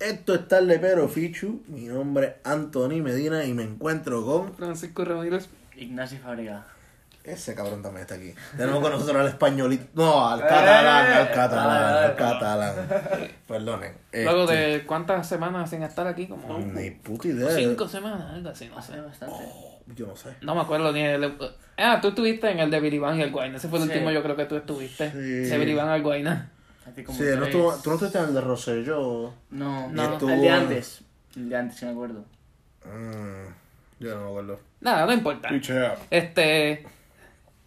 Esto es tarde pero Fichu. Mi nombre es Anthony Medina y me encuentro con. Francisco Ramírez. Ignacio Fábrega. Ese cabrón también está aquí. Tenemos con nosotros al españolito. No, al catalán, al catalán, al catalán. Perdonen. Luego Este, de cuántas semanas sin estar aquí, como Ni puta idea. cinco semanas, algo así, no sé. Hace bastante. Yo no sé. No me acuerdo ni el... Ah, tú estuviste en el de Bilibán y el Guayna. Ese fue el Sí. último yo creo que tú estuviste. Sí. De Bilibán al Guayna. Hace como Sí, no estuvo, tú no estuviste en el de Rosselló. No, No. no. El de antes. El de antes, sí me acuerdo. Mm, yo no me acuerdo. Nada, no importa. Pichea. Este...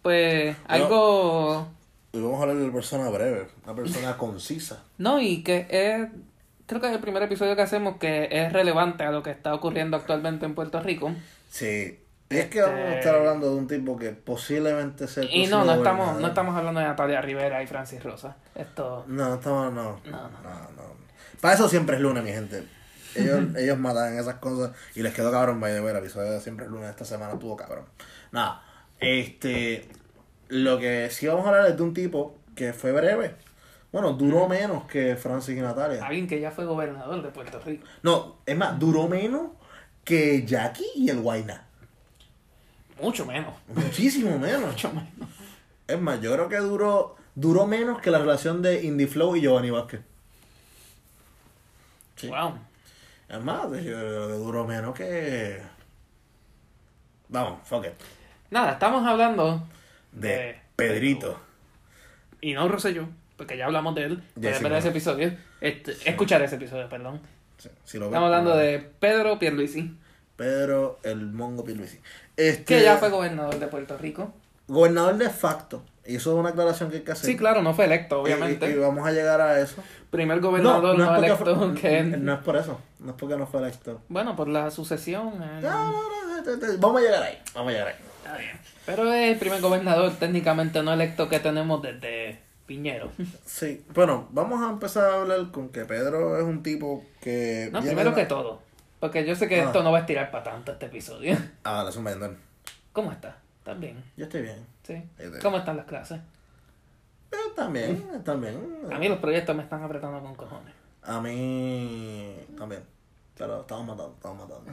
Pues algo... Y vamos a hablar de una persona breve, una persona concisa. No, y que es... Creo que es el primer episodio que hacemos que es relevante a lo que está ocurriendo actualmente en Puerto Rico. Sí. Es que Este- vamos a estar hablando de un tipo que posiblemente sea el Y no, no estamos, gobernador. no estamos hablando de Natalia Rivera y Francis Rosa. Esto... No, no estamos, no. No, no. no. Para eso siempre es lunes, mi gente. Ellos, ellos matan esas cosas y les quedó cabrón, by the way, el episodio de siempre es lunes esta semana tuvo cabrón. Nada, este, lo que sí vamos a hablar es de un tipo que fue breve. Bueno, duró menos que Francis y Natalia. Alguien que ya fue gobernador de Puerto Rico. No, es más, duró menos que Jackie y el Guayna. Mucho menos. Muchísimo menos. Mucho menos. Es más, yo creo que duró, duró menos que la relación de Indie Flow y Giovanni Vázquez. Sí. Wow. Es más, duró menos que. Vamos, fuck it. Nada, estamos hablando De de Pedrito. y no Rosselló, porque ya hablamos de él. Ya sí, ese episodio. Este, Escuchar ese episodio, perdón. Sí, si lo ven, Estamos hablando de Pedro Pierluisi, Pedro el Mongo Pierluisi. Este, que ya fue gobernador de Puerto Rico. gobernador de facto. Y eso es una aclaración que hay que hacer. Sí, claro, no fue electo, obviamente. Y, y vamos a llegar a eso. Primer gobernador no, es porque electo fue- que... no es por eso. No es porque no fue electo. Bueno, por la sucesión. eh, No, no, no, Vamos a llegar ahí. Vamos a llegar ahí. Está bien. Pero es el primer gobernador técnicamente no electo que tenemos desde Piñero. Sí, bueno, vamos a empezar a hablar con que Pedro es un tipo que. No, primero de- que todo. Porque yo sé que Ah. esto no va a estirar para tanto este episodio. Ah, la suma de ¿Cómo estás? ¿Estás bien? Yo estoy bien. Sí. ¿Cómo están las clases? Pero también, también. A mí los proyectos me están apretando con cojones. A mí también. Pero estamos matando, estamos matando.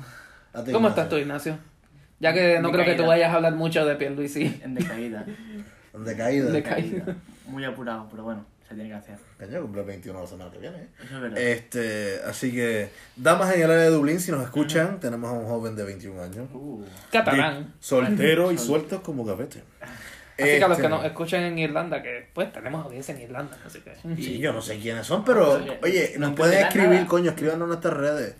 A ti, ¿Cómo Ignacio. estás tú, Ignacio? Ya que no De creo que tú vayas a hablar mucho de Pierluisi. En decaída. De caída. De caída. Muy apurado, pero bueno, se tiene que hacer. Coño, cumple 21 la semana que viene. ¿eh? Eso es verdad. Este, así que, damas en el área de Dublín, si nos escuchan, tenemos a un joven de 21 años. Uh, Catalán. Soltero y suelto como gavete. Así que a los Este, que nos escuchen en Irlanda, que pues tenemos audiencia en Irlanda, así que... Sí, yo no sé quiénes son, pero Oye, oye, no nos pueden escribir, nada. coño, escríbanos en nuestras redes.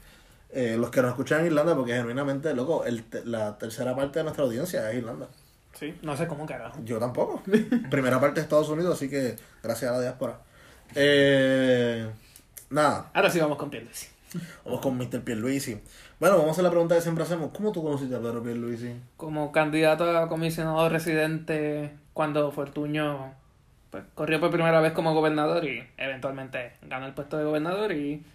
Eh, los que nos escuchan en Irlanda, porque genuinamente, loco, el la tercera parte de nuestra audiencia es Irlanda. Sí, no sé cómo carajo. Yo tampoco. Primera parte de Estados Unidos, así que gracias a la diáspora. Eh, nada, Ahora sí vamos con Pierluisi. vamos con Mr. Pierluisi. Bueno, vamos a hacer la pregunta que siempre hacemos. ¿Cómo tú conociste a Pedro Pierluisi? Como candidato a comisionado residente cuando Fortuño pues, corrió por primera vez como gobernador y eventualmente ganó el puesto de gobernador y,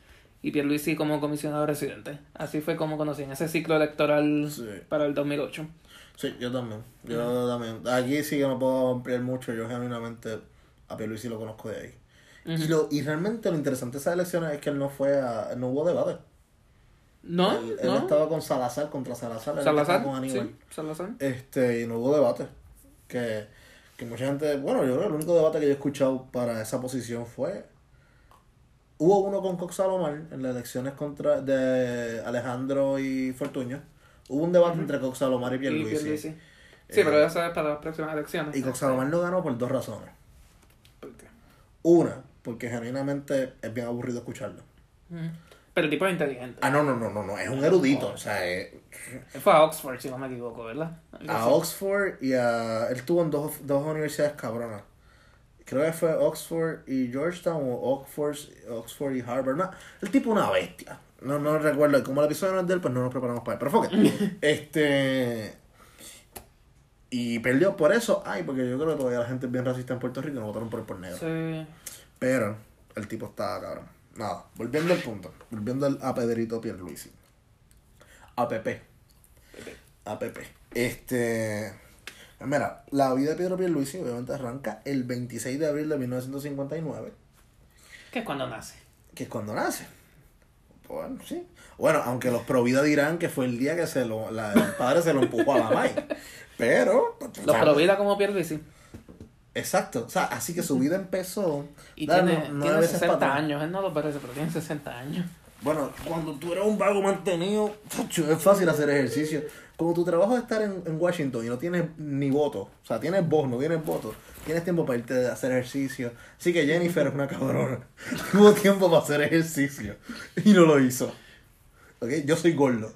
y Pierluisi como comisionado residente. Así fue como conocí en ese ciclo electoral Sí. para el 2008. Sí, yo también. Yo también. Aquí sí que no puedo ampliar mucho. Yo genuinamente a Pierluisi lo conozco de ahí. y, lo, y realmente lo interesante de esas elecciones es que él no fue a... él no hubo debate. ¿No? Él, él ¿No? estaba con Salazar contra Salazar. él Salazar. con Aníbal. Sí, Salazar. Este, y no hubo debate. Que, que mucha gente, bueno, yo creo que el único debate que yo he escuchado para esa posición fue. Hubo uno con Cox Salomar en las elecciones contra de Alejandro y Fortuño. Hubo un debate entre Cox Salomar y Y Pierluisi. Pierluisi. Eh, Sí, pero eso es para las próximas elecciones. Y Cox Salomar no ganó por dos razones. ¿Por qué? Una, porque genuinamente es bien aburrido escucharlo. Pero el tipo es inteligente. Ah, no, no, no, no, no, es un erudito. O sea, Él Fue a Oxford, si no me equivoco, ¿verdad? Algo a así. Oxford y a. Él estuvo en dos, dos universidades cabronas. Creo que fue Oxford y Georgetown o Oxford, Oxford y Harvard. No, el tipo una bestia. No, no recuerdo. Y como el episodio no es de él, pues no nos preparamos para él. Pero fue este. Y perdió por eso. Ay, porque yo creo que todavía la gente es bien racista en Puerto Rico y no votaron por él por negro. Sí. Pero el tipo estaba cabrón. Nada, volviendo al punto. Volviendo al- a Pedrito Pierluisi. A Pepe. A Pepe. Este. Mira, la vida de Pedro Pierluisi obviamente arranca el 26 de abril de 1959, Que es cuando nace. que es cuando nace. Bueno, sí. Bueno, aunque los Provida dirán que fue el día que se lo, la- el padre se lo empujó a la May. Pero. o Los Provida como Pierluisi. Exacto. O sea, así que su vida empezó. Y dale, tiene, no- tiene veces 60 para atrás. años. Él no lo parece, pero tiene 60 años. Bueno, cuando tú eres un vago mantenido, es fácil hacer ejercicio. Como tu trabajo es estar en, en Washington y no tienes ni voto, o sea, tienes voz, no tienes voto, tienes tiempo para irte a hacer ejercicio. Así que Jennifer es una cabrona. Tuvo tiempo para hacer ejercicio y no lo hizo. ¿Ok? Yo soy gordo.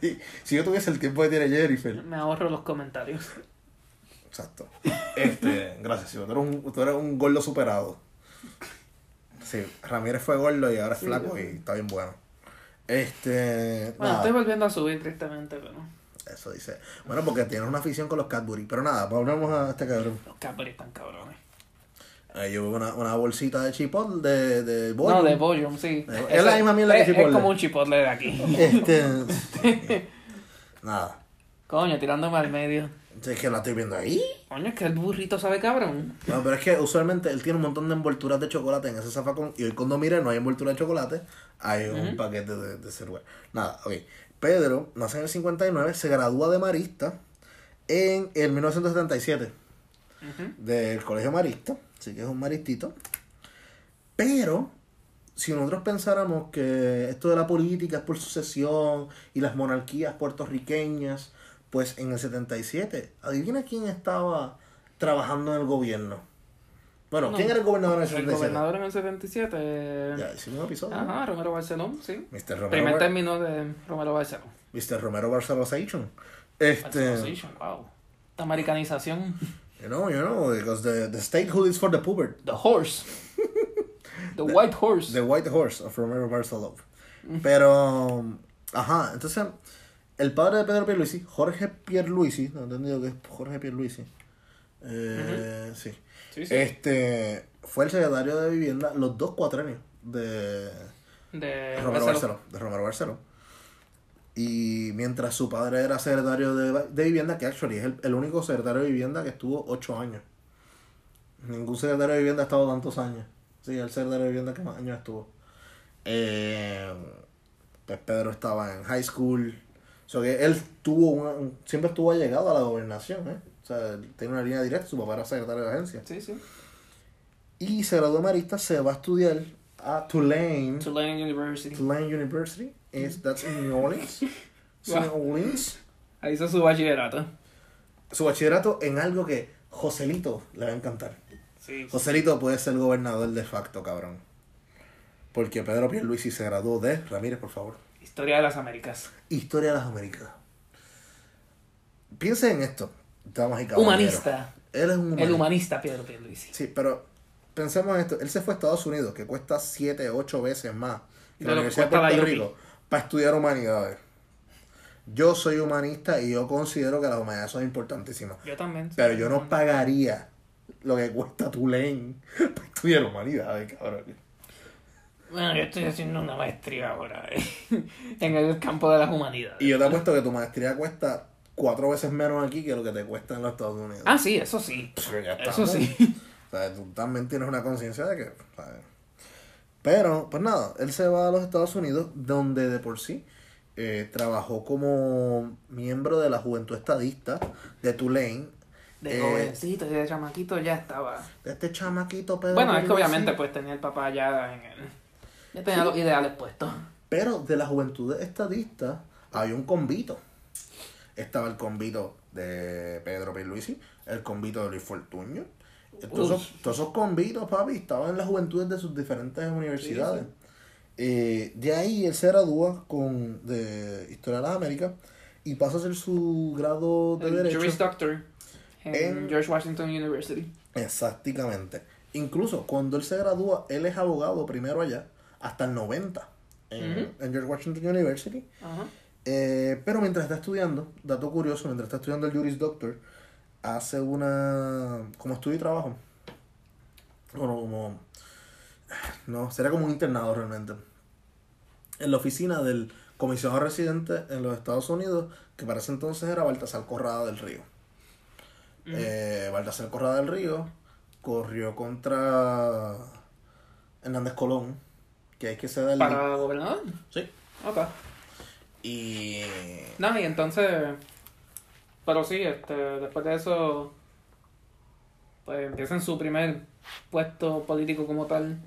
Y si yo tuviese el tiempo que tiene Jennifer. Me ahorro los comentarios. Exacto. Este, gracias. Tú eres un, tú eres un gordo superado. Sí, Ramírez fue gordo y ahora es Sí, flaco yo- y está bien bueno. Este. Bueno, nada. estoy volviendo a subir tristemente, pero Eso dice. Bueno, porque tienes una afición con los Cadbury. Pero nada, volvemos a este cabrón. los Cadbury están cabrones. Eh, yo veo una, una bolsita de chipotle de, de No, bollo. de Volume, sí. Eh, es la misma mierda que es, Chipotle. Es como un chipotle de aquí. Este. nada. Coño, tirándome al medio. Es que la estoy viendo ahí. Coño, es que el burrito sabe cabrón. No, pero es que usualmente él tiene un montón de envolturas de chocolate en ese zafacón. Y hoy cuando mire no hay envoltura de chocolate, hay un paquete de, de cerveza. Nada, ok. Pedro nace en el 59, se gradúa de marista en el 1977 Ujú. del colegio marista. Así que es un maristito. Pero, si nosotros pensáramos que esto de la política es por sucesión y las monarquías puertorriqueñas, pues en el 77, adivina quién estaba trabajando en el gobierno. Bueno, No. ¿quién era el gobernador en el El 77? gobernador en el 77. eh, Ya, hicimos un episodio. Ajá, Romero Barcelón, sí. Mr. Romero, Primer Bar- término de Romero Barcelón. Mr. Romero Barcelosation. Este, Barcelosation, wow. Esta americanización. you know, you know, because the, the statehood is for the poor. The horse. The white horse. The White Horse of Romero Barceló. Pero, ajá, entonces, el padre de Pedro Pierluisi, Jorge Pierluisi, no he entendido que es Jorge Pierluisi. Eh, sí. Sí, sí. Este, fue el secretario de vivienda los dos cuatrenios de de Romero Barceló. Barceló. De Romero Barceló. Y mientras su padre era secretario de, de vivienda, que actually es el, el único secretario de vivienda que estuvo ocho años. Ningún secretario de vivienda ha estado tantos años. Sí, el secretario de vivienda que más años estuvo. Eh, pues Pedro estaba en high school. O sea que él tuvo una, un- siempre estuvo allegado a la gobernación, ¿eh? O sea, tiene una línea directa, su papá era secretario de agencia. Sí, sí. Y se graduó marista, se va a estudiar a Tulane. Tulane University. Tulane University, is, that's in New Orleans. New Orleans. Ahí hizo su bachillerato. Su bachillerato en algo que Joselito le va a encantar. Sí. Joselito puede ser gobernador de facto, cabrón. Porque Pedro Pierluisi se graduó de... Ramírez, por favor. Historia de las Américas. Historia de las Américas. Piensa en esto, damas y caballeros. Humanista. Él es un humanista. El humanista Pedro Pierluisi. Sí, pero pensemos en esto. Él se fue a Estados Unidos, que cuesta 7, 8 veces más que la lo que Universidad de Puerto. Rico para estudiar humanidades. Yo soy humanista y yo considero que las humanidades son importantísimas. Yo también. Pero yo no pagaría lo que cuesta Tulane para estudiar humanidades, cabrón. Bueno, yo estoy haciendo una maestría ahora eh, en el campo de las humanidades. Y yo te apuesto que tu maestría cuesta cuatro veces menos aquí que lo que te cuesta en los Estados Unidos. Ah, sí, eso sí. Ya Eso sí. O sea, tú también tienes una conciencia de que. ¿sabes? Pero, pues nada, él se va a los Estados Unidos, donde de por sí eh, trabajó como miembro de la Juventud Estadista de Tulane. De Eh, jovencito y de chamaquito ya estaba. de este chamaquito Pedro Bueno, es que obviamente pues tenía el papá ya en el... Ya tenía los ideales puestos. Pero de la Juventud Estadista había un convito. Estaba el convito de Pedro Pierluisi, el convito de Luis Fortuño. Todos esos, todos esos convitos, papi, estaban en las juventudes de sus diferentes universidades. Eh, de ahí él se gradúa con de Historia de las Américas y pasa a hacer su grado de El Derecho. Juris Doctor en, En- George Washington University. Exactamente. Incluso cuando él se gradúa, él es abogado primero allá, hasta el 90, en, Ujú. en George Washington University. Ajá. Eh, pero mientras está estudiando, dato curioso, mientras está estudiando el Juris Doctor, hace una. como estudio y trabajo. Bueno, como. No, sería como un internado realmente. En la oficina del comisionado residente en los Estados Unidos, que para ese entonces era Baltasar Corrada del Río. Eh, Baltasar Corrada del Río corrió contra Hernández Colón que hay que ceder. ¿Para gobernador? Sí. Ok. Y. No, y entonces. Pero sí, este, después de eso. Pues empieza en su primer puesto político como tal,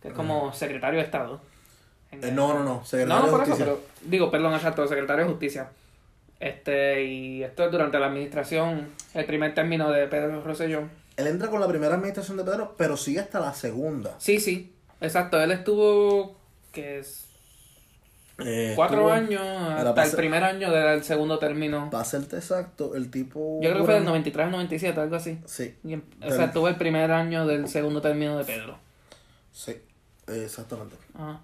que es como secretario de Estado. Eh, no, no, no. No, Secretario no, de por eso, Justicia. pero. Digo, perdón, exacto, secretario de Justicia. Este, y esto es durante la administración, el primer término de Pedro Rosselló. Él entra con la primera administración de Pedro, pero sigue hasta la segunda. Sí, sí, exacto, él estuvo. que es. Eh, cuatro años hasta el primer año del segundo término. Para serte exacto, el tipo. Yo creo que fue del dura- 93 al 97, algo así. Sí, Y em- o sea, tuvo el primer año del segundo término de Pedro. sí. Exactamente. Ajá.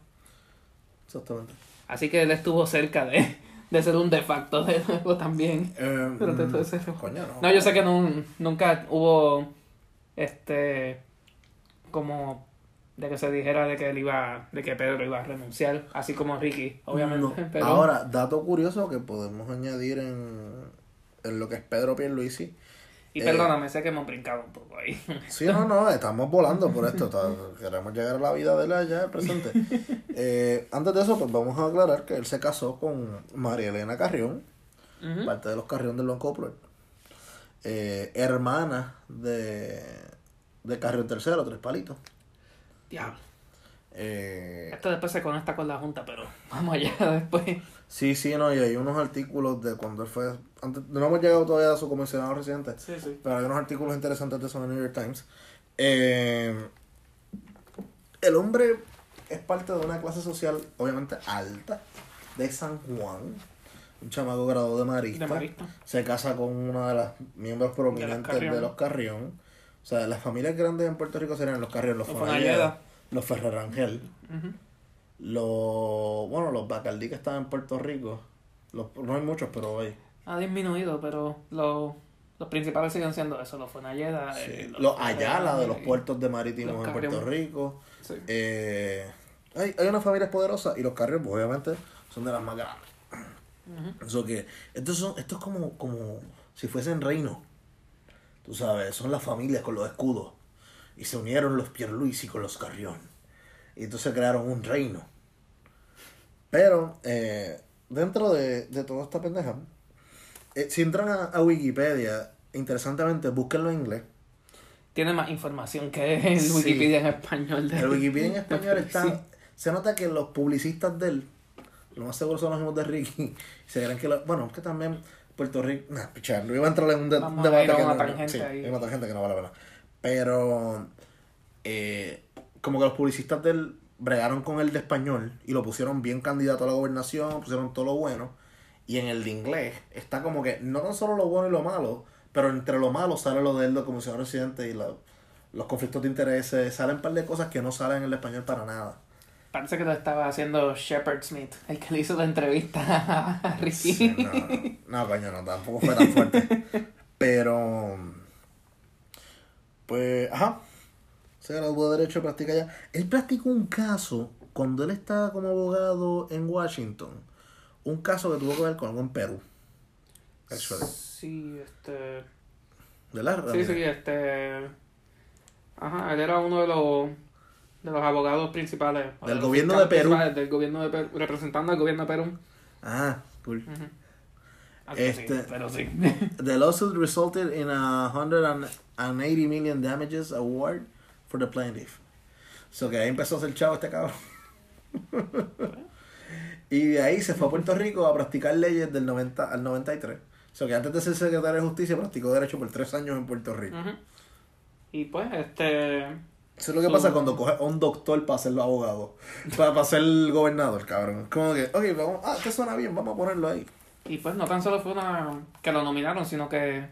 Exactamente. Así que él estuvo cerca de, de ser un de facto de nuevo también. Eh, Durante todo mm, ese Coño, no. No, yo sé que nun- nunca hubo este como de que se dijera de que él iba, de que Pedro iba a renunciar, así como Ricky, obviamente. No. Pero, Ahora, dato curioso que podemos añadir en, en lo que es Pedro Pierluisi. y eh, perdóname, sé que hemos brincado un poco ahí. Sí, no, no, estamos volando por esto. queremos llegar a la vida de él allá, el presente. Eh, antes de eso, pues vamos a aclarar que él se casó con María Elena Carrión, parte de los Carrión del Banco Popular. Eh, hermana de, de Carrión Tercero, Tres Palitos. Diablo. Eh, Esto después se conecta con la junta, pero vamos allá después. sí, sí, no, y hay unos artículos de cuando él fue. Antes, no hemos llegado todavía a su comisionado residente. Sí, sí. Pero hay unos artículos interesantes de eso en el New York Times. Eh, el hombre es parte de una clase social, obviamente alta, de San Juan. Un chamaco graduado de marista. De marista. Se casa con una de las miembros prominentes de, Carrión. los Carrión. O sea, las familias grandes en Puerto Rico serían los Carrión, los Los Fonalleda, los Ferrer Ujú. los. Bueno, los Bacardí que estaban en Puerto Rico. Los, no hay muchos, pero hay. Ha disminuido, pero los, los principales siguen siendo eso, los Fonalleda. Sí. eh, Los Ayala de los puertos de marítimos los en Puerto Carrión. Rico. Sí. Eh, hay, hay unas familias poderosas y los carrios, pues, obviamente, son de las más grandes. Eso que, estos son, esto es como, como si fuesen reinos. Tú sabes, son las familias con los escudos. Y se unieron los Pierluisi con los Carrión. Y entonces crearon un reino. Pero, eh, dentro de, de toda esta pendeja, eh, si entran a, a Wikipedia, interesantemente, búsquenlo en inglés. Tiene más información que el Sí. Wikipedia en español. de- El Wikipedia en español está. Sí. Se nota que los publicistas de él, lo más seguro son los mismos de Ricky, se creen que. lo- bueno, es que también Puerto Rico. Nah, pichar, no iba a entrar en un, de- Vamos debate a que no, tangente sí, ahí. hay una tangente que no vale la pena. Pero. eh, como que los publicistas de él bregaron con el de español y lo pusieron bien candidato a la gobernación, pusieron todo lo bueno. Y en el de inglés está como que no tan solo lo bueno y lo malo, pero entre lo malo sale lo de él de comisionado residente y la- los conflictos de intereses, salen un par de cosas que no salen en el español para nada. Parece que lo estaba haciendo Shepard Smith, el que le hizo la entrevista a Ricky. Sí, no, no, coño, no, tampoco fue tan fuerte. Pero, pues, ajá. Se graduó de Derecho, practica ya. Él practicó un caso cuando él estaba como abogado en Washington. Un caso que tuvo que ver con algo en Perú. Actually. Sí, este. ¿Verdad? Sí, sí, este. Ajá, él era uno de los de los abogados principales. Del los gobierno de Perú. Del gobierno de Perú, representando al gobierno de Perú. Ah, cool. Algo así, Este- pero sí. The lawsuit resulted in a 180 million damages award for the plaintiff. So que ahí empezó a hacer chavo este cabrón. y de ahí se fue a Puerto Rico a practicar leyes del 90 al 93. So que antes de ser secretario de justicia practicó derecho por tres años en Puerto Rico. Ujú. Y pues, este. Eso es lo que So- pasa cuando coges a un doctor para ser abogado. Para, para ser gobernador, cabrón. Como que, ok, vamos, ah, te suena bien, vamos a ponerlo ahí. Y pues no tan solo fue una que lo nominaron, sino que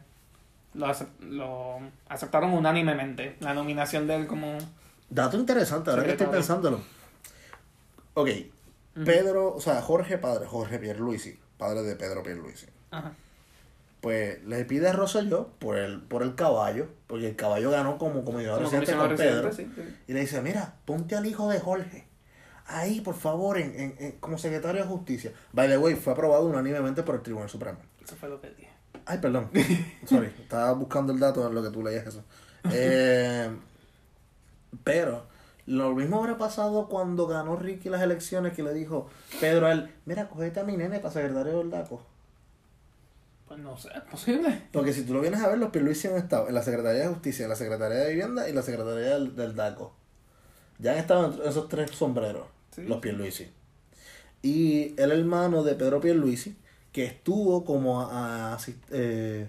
lo, acep- lo aceptaron unánimemente. La nominación de él como. Dato interesante, ahora que estoy pensándolo. Ok, Pedro, o sea, Jorge padre, Jorge Pierluisi, padre de Pedro Pierluisi. Ajá. Pues le pide a Rosselló por el, por el caballo, porque el caballo ganó como residente comisionado con Pedro. residente, sí, sí. Y le dice, mira, ponte al hijo de Jorge. Ahí, por favor, en, en- en- como secretario de justicia. By the way, fue aprobado unánimemente por el Tribunal Supremo. Eso fue lo que dije. Ay, perdón. Sorry, estaba buscando el dato en lo que tú leías eso. Eh, pero Lo mismo habrá pasado cuando ganó Ricky las elecciones que le dijo Pedro a él, mira, cogete a mi nene para secretario del DACO. Pues no sé, es posible. Porque si tú lo vienes a ver, los Pierluisi han estado en la Secretaría de Justicia, en la Secretaría de Vivienda y la Secretaría del, del DACO. Ya han estado en esos tres sombreros, Sí. los Pierluisi. Y el hermano de Pedro Pierluisi, que estuvo como a, a- asist- eh,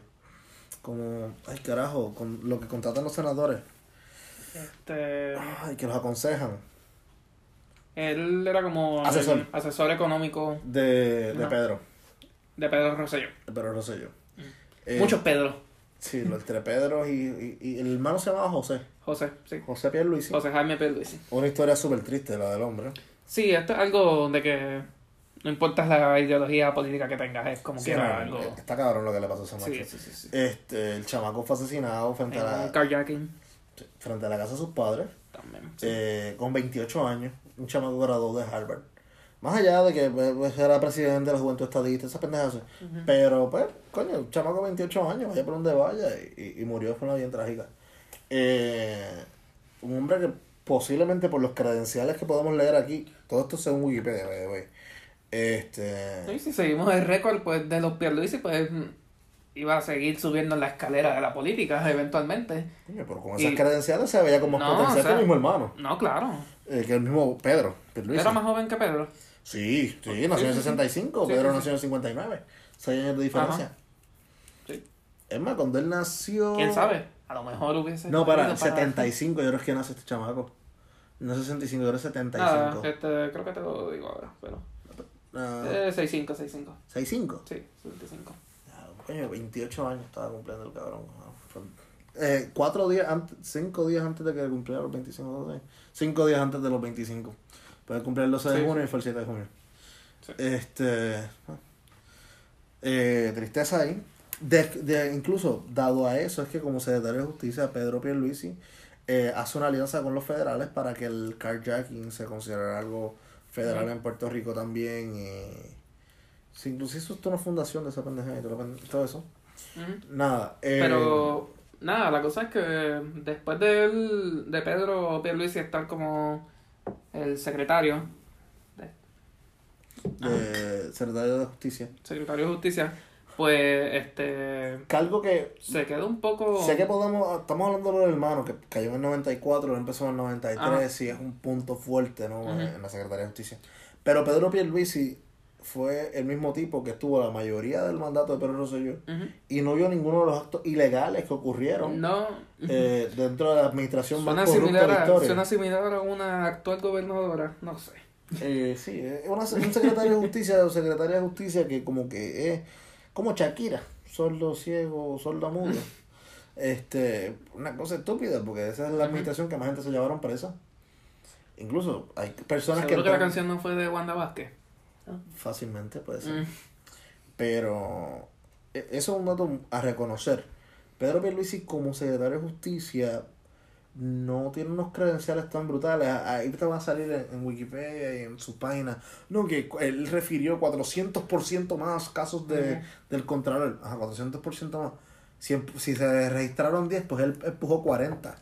como, ay carajo, con lo que contratan los senadores, Este, ay, que los aconsejan, él era como Asesor. asesor económico de, de. Pedro, de Pedro Rosselló. de Pedro Rosselló. Eh, Muchos Pedro. Sí, entre Pedro y, y, y el hermano se llamaba José, José, sí. José Pierluisi. José Jaime Pierluisi. Una historia súper triste la del hombre. Sí, esto es algo de que no importa la ideología política que tengas, es como Sí, que era no, algo... Está cabrón lo que le pasó a ese macho. Sí, sí, sí. sí. Este, el chamaco fue asesinado frente a, un la, carjacking frente a la casa de sus padres, también. eh, con 28 años, un chamaco graduado de Harvard. Más allá de que pues, era presidente de la Juventud Estadista, esas pendejas. así. Pero, pues, coño, un chamaco de 28 años, vaya por donde vaya, y, y- murió de forma bien trágica. Eh, un hombre que posiblemente por los credenciales que podemos leer aquí, todo esto según Wikipedia, way, Este, Y si seguimos el récord pues, de los Pierluisi, pues mm, iba a seguir subiendo en la escalera de la política eventualmente. coño, pero con esas y- credenciales se veía como más No, potencial o sea, que el mismo hermano, No, claro. eh, que el mismo Pedro. Pierluisi. Era más joven que Pedro. Sí, sí, nació en el sí, sí. 65, Sí, Pedro nació en el 59. Seis años de diferencia. Ajá. Sí. Es más, cuando él nació. ¿Quién sabe? A lo mejor hubiese... No, para, ido 75, yo creo que nace este chamaco. No 65, yo creo que 75. Nada, este, creo que te lo digo ahora, pero... Ah, Eh, 6'5", 6'5". 65. Sí, 75. Ya, Coño, 28 años estaba cumpliendo el cabrón. Ah, Eh, cuatro días antes, cinco días antes de que cumpliera los 25, no sé. Cinco días antes de los 25. Puede cumplir el 12 de Sí. junio y fue el 7 de junio. Sí. Este. Eh, tristeza ahí. De, de- incluso, dado a eso, es que como secretario de justicia, Pedro Pierluisi eh, hace una alianza con los federales para que el carjacking se considere algo federal en Puerto Rico también. Y, sí, incluso hizo toda una fundación de esa pendeja y todo, eso. Nada. eh, Pero, nada, la cosa es que después de, él- de Pedro Pierluisi estar como el secretario, de secretario de justicia. secretario de justicia, pues, este, Cargo que se quedó un poco... sé que podemos, estamos hablando de los hermanos, que cayó en el 94, él empezó en el 93, Ajá. sí es un punto fuerte, ¿no? En la Secretaría de Justicia. Pero Pedro Pierluisi fue el mismo tipo que estuvo la mayoría del mandato de Pedro Rosselló y no vio ninguno de los actos ilegales que ocurrieron No, eh, dentro de la administración suena más corrupta de la historia. suena similar a una actual gobernadora, no sé. Eh, sí, es una, un secretario de justicia o secretaria de justicia que como que es como Shakira, sordo, ciego, sordo, mudo. Este, una cosa estúpida, porque esa es la administración que más gente se llevaron presa. Incluso hay personas que, Seguro que la entran- canción no fue de Wanda Vázquez. Fácilmente puede ser. Mm. Pero e- eso es un dato a reconocer. Pedro Pierluisi como secretario de justicia no tiene unos credenciales tan brutales. A- Ahí te van a salir en, en Wikipedia y en su página. No, que él refirió 400% más casos de, del Contralor. Ajá, 400% más. Si, si se registraron 10, pues él empujó 40.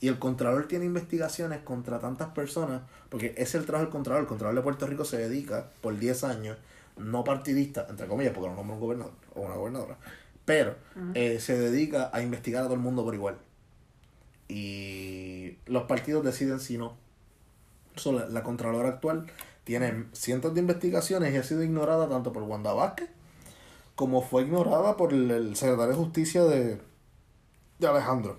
Y el Contralor tiene investigaciones contra tantas personas, porque ese es el trabajo del Contralor. El Contralor de Puerto Rico se dedica por 10 años, no partidista, entre comillas, porque no nombra un gobernador o una gobernadora, pero eh, se dedica a investigar a todo el mundo por igual. Y los partidos deciden si no. So, la, la Contralora actual tiene cientos de investigaciones y ha sido ignorada tanto por Wanda Vázquez como fue ignorada por el, el secretario de Justicia de, de Alejandro.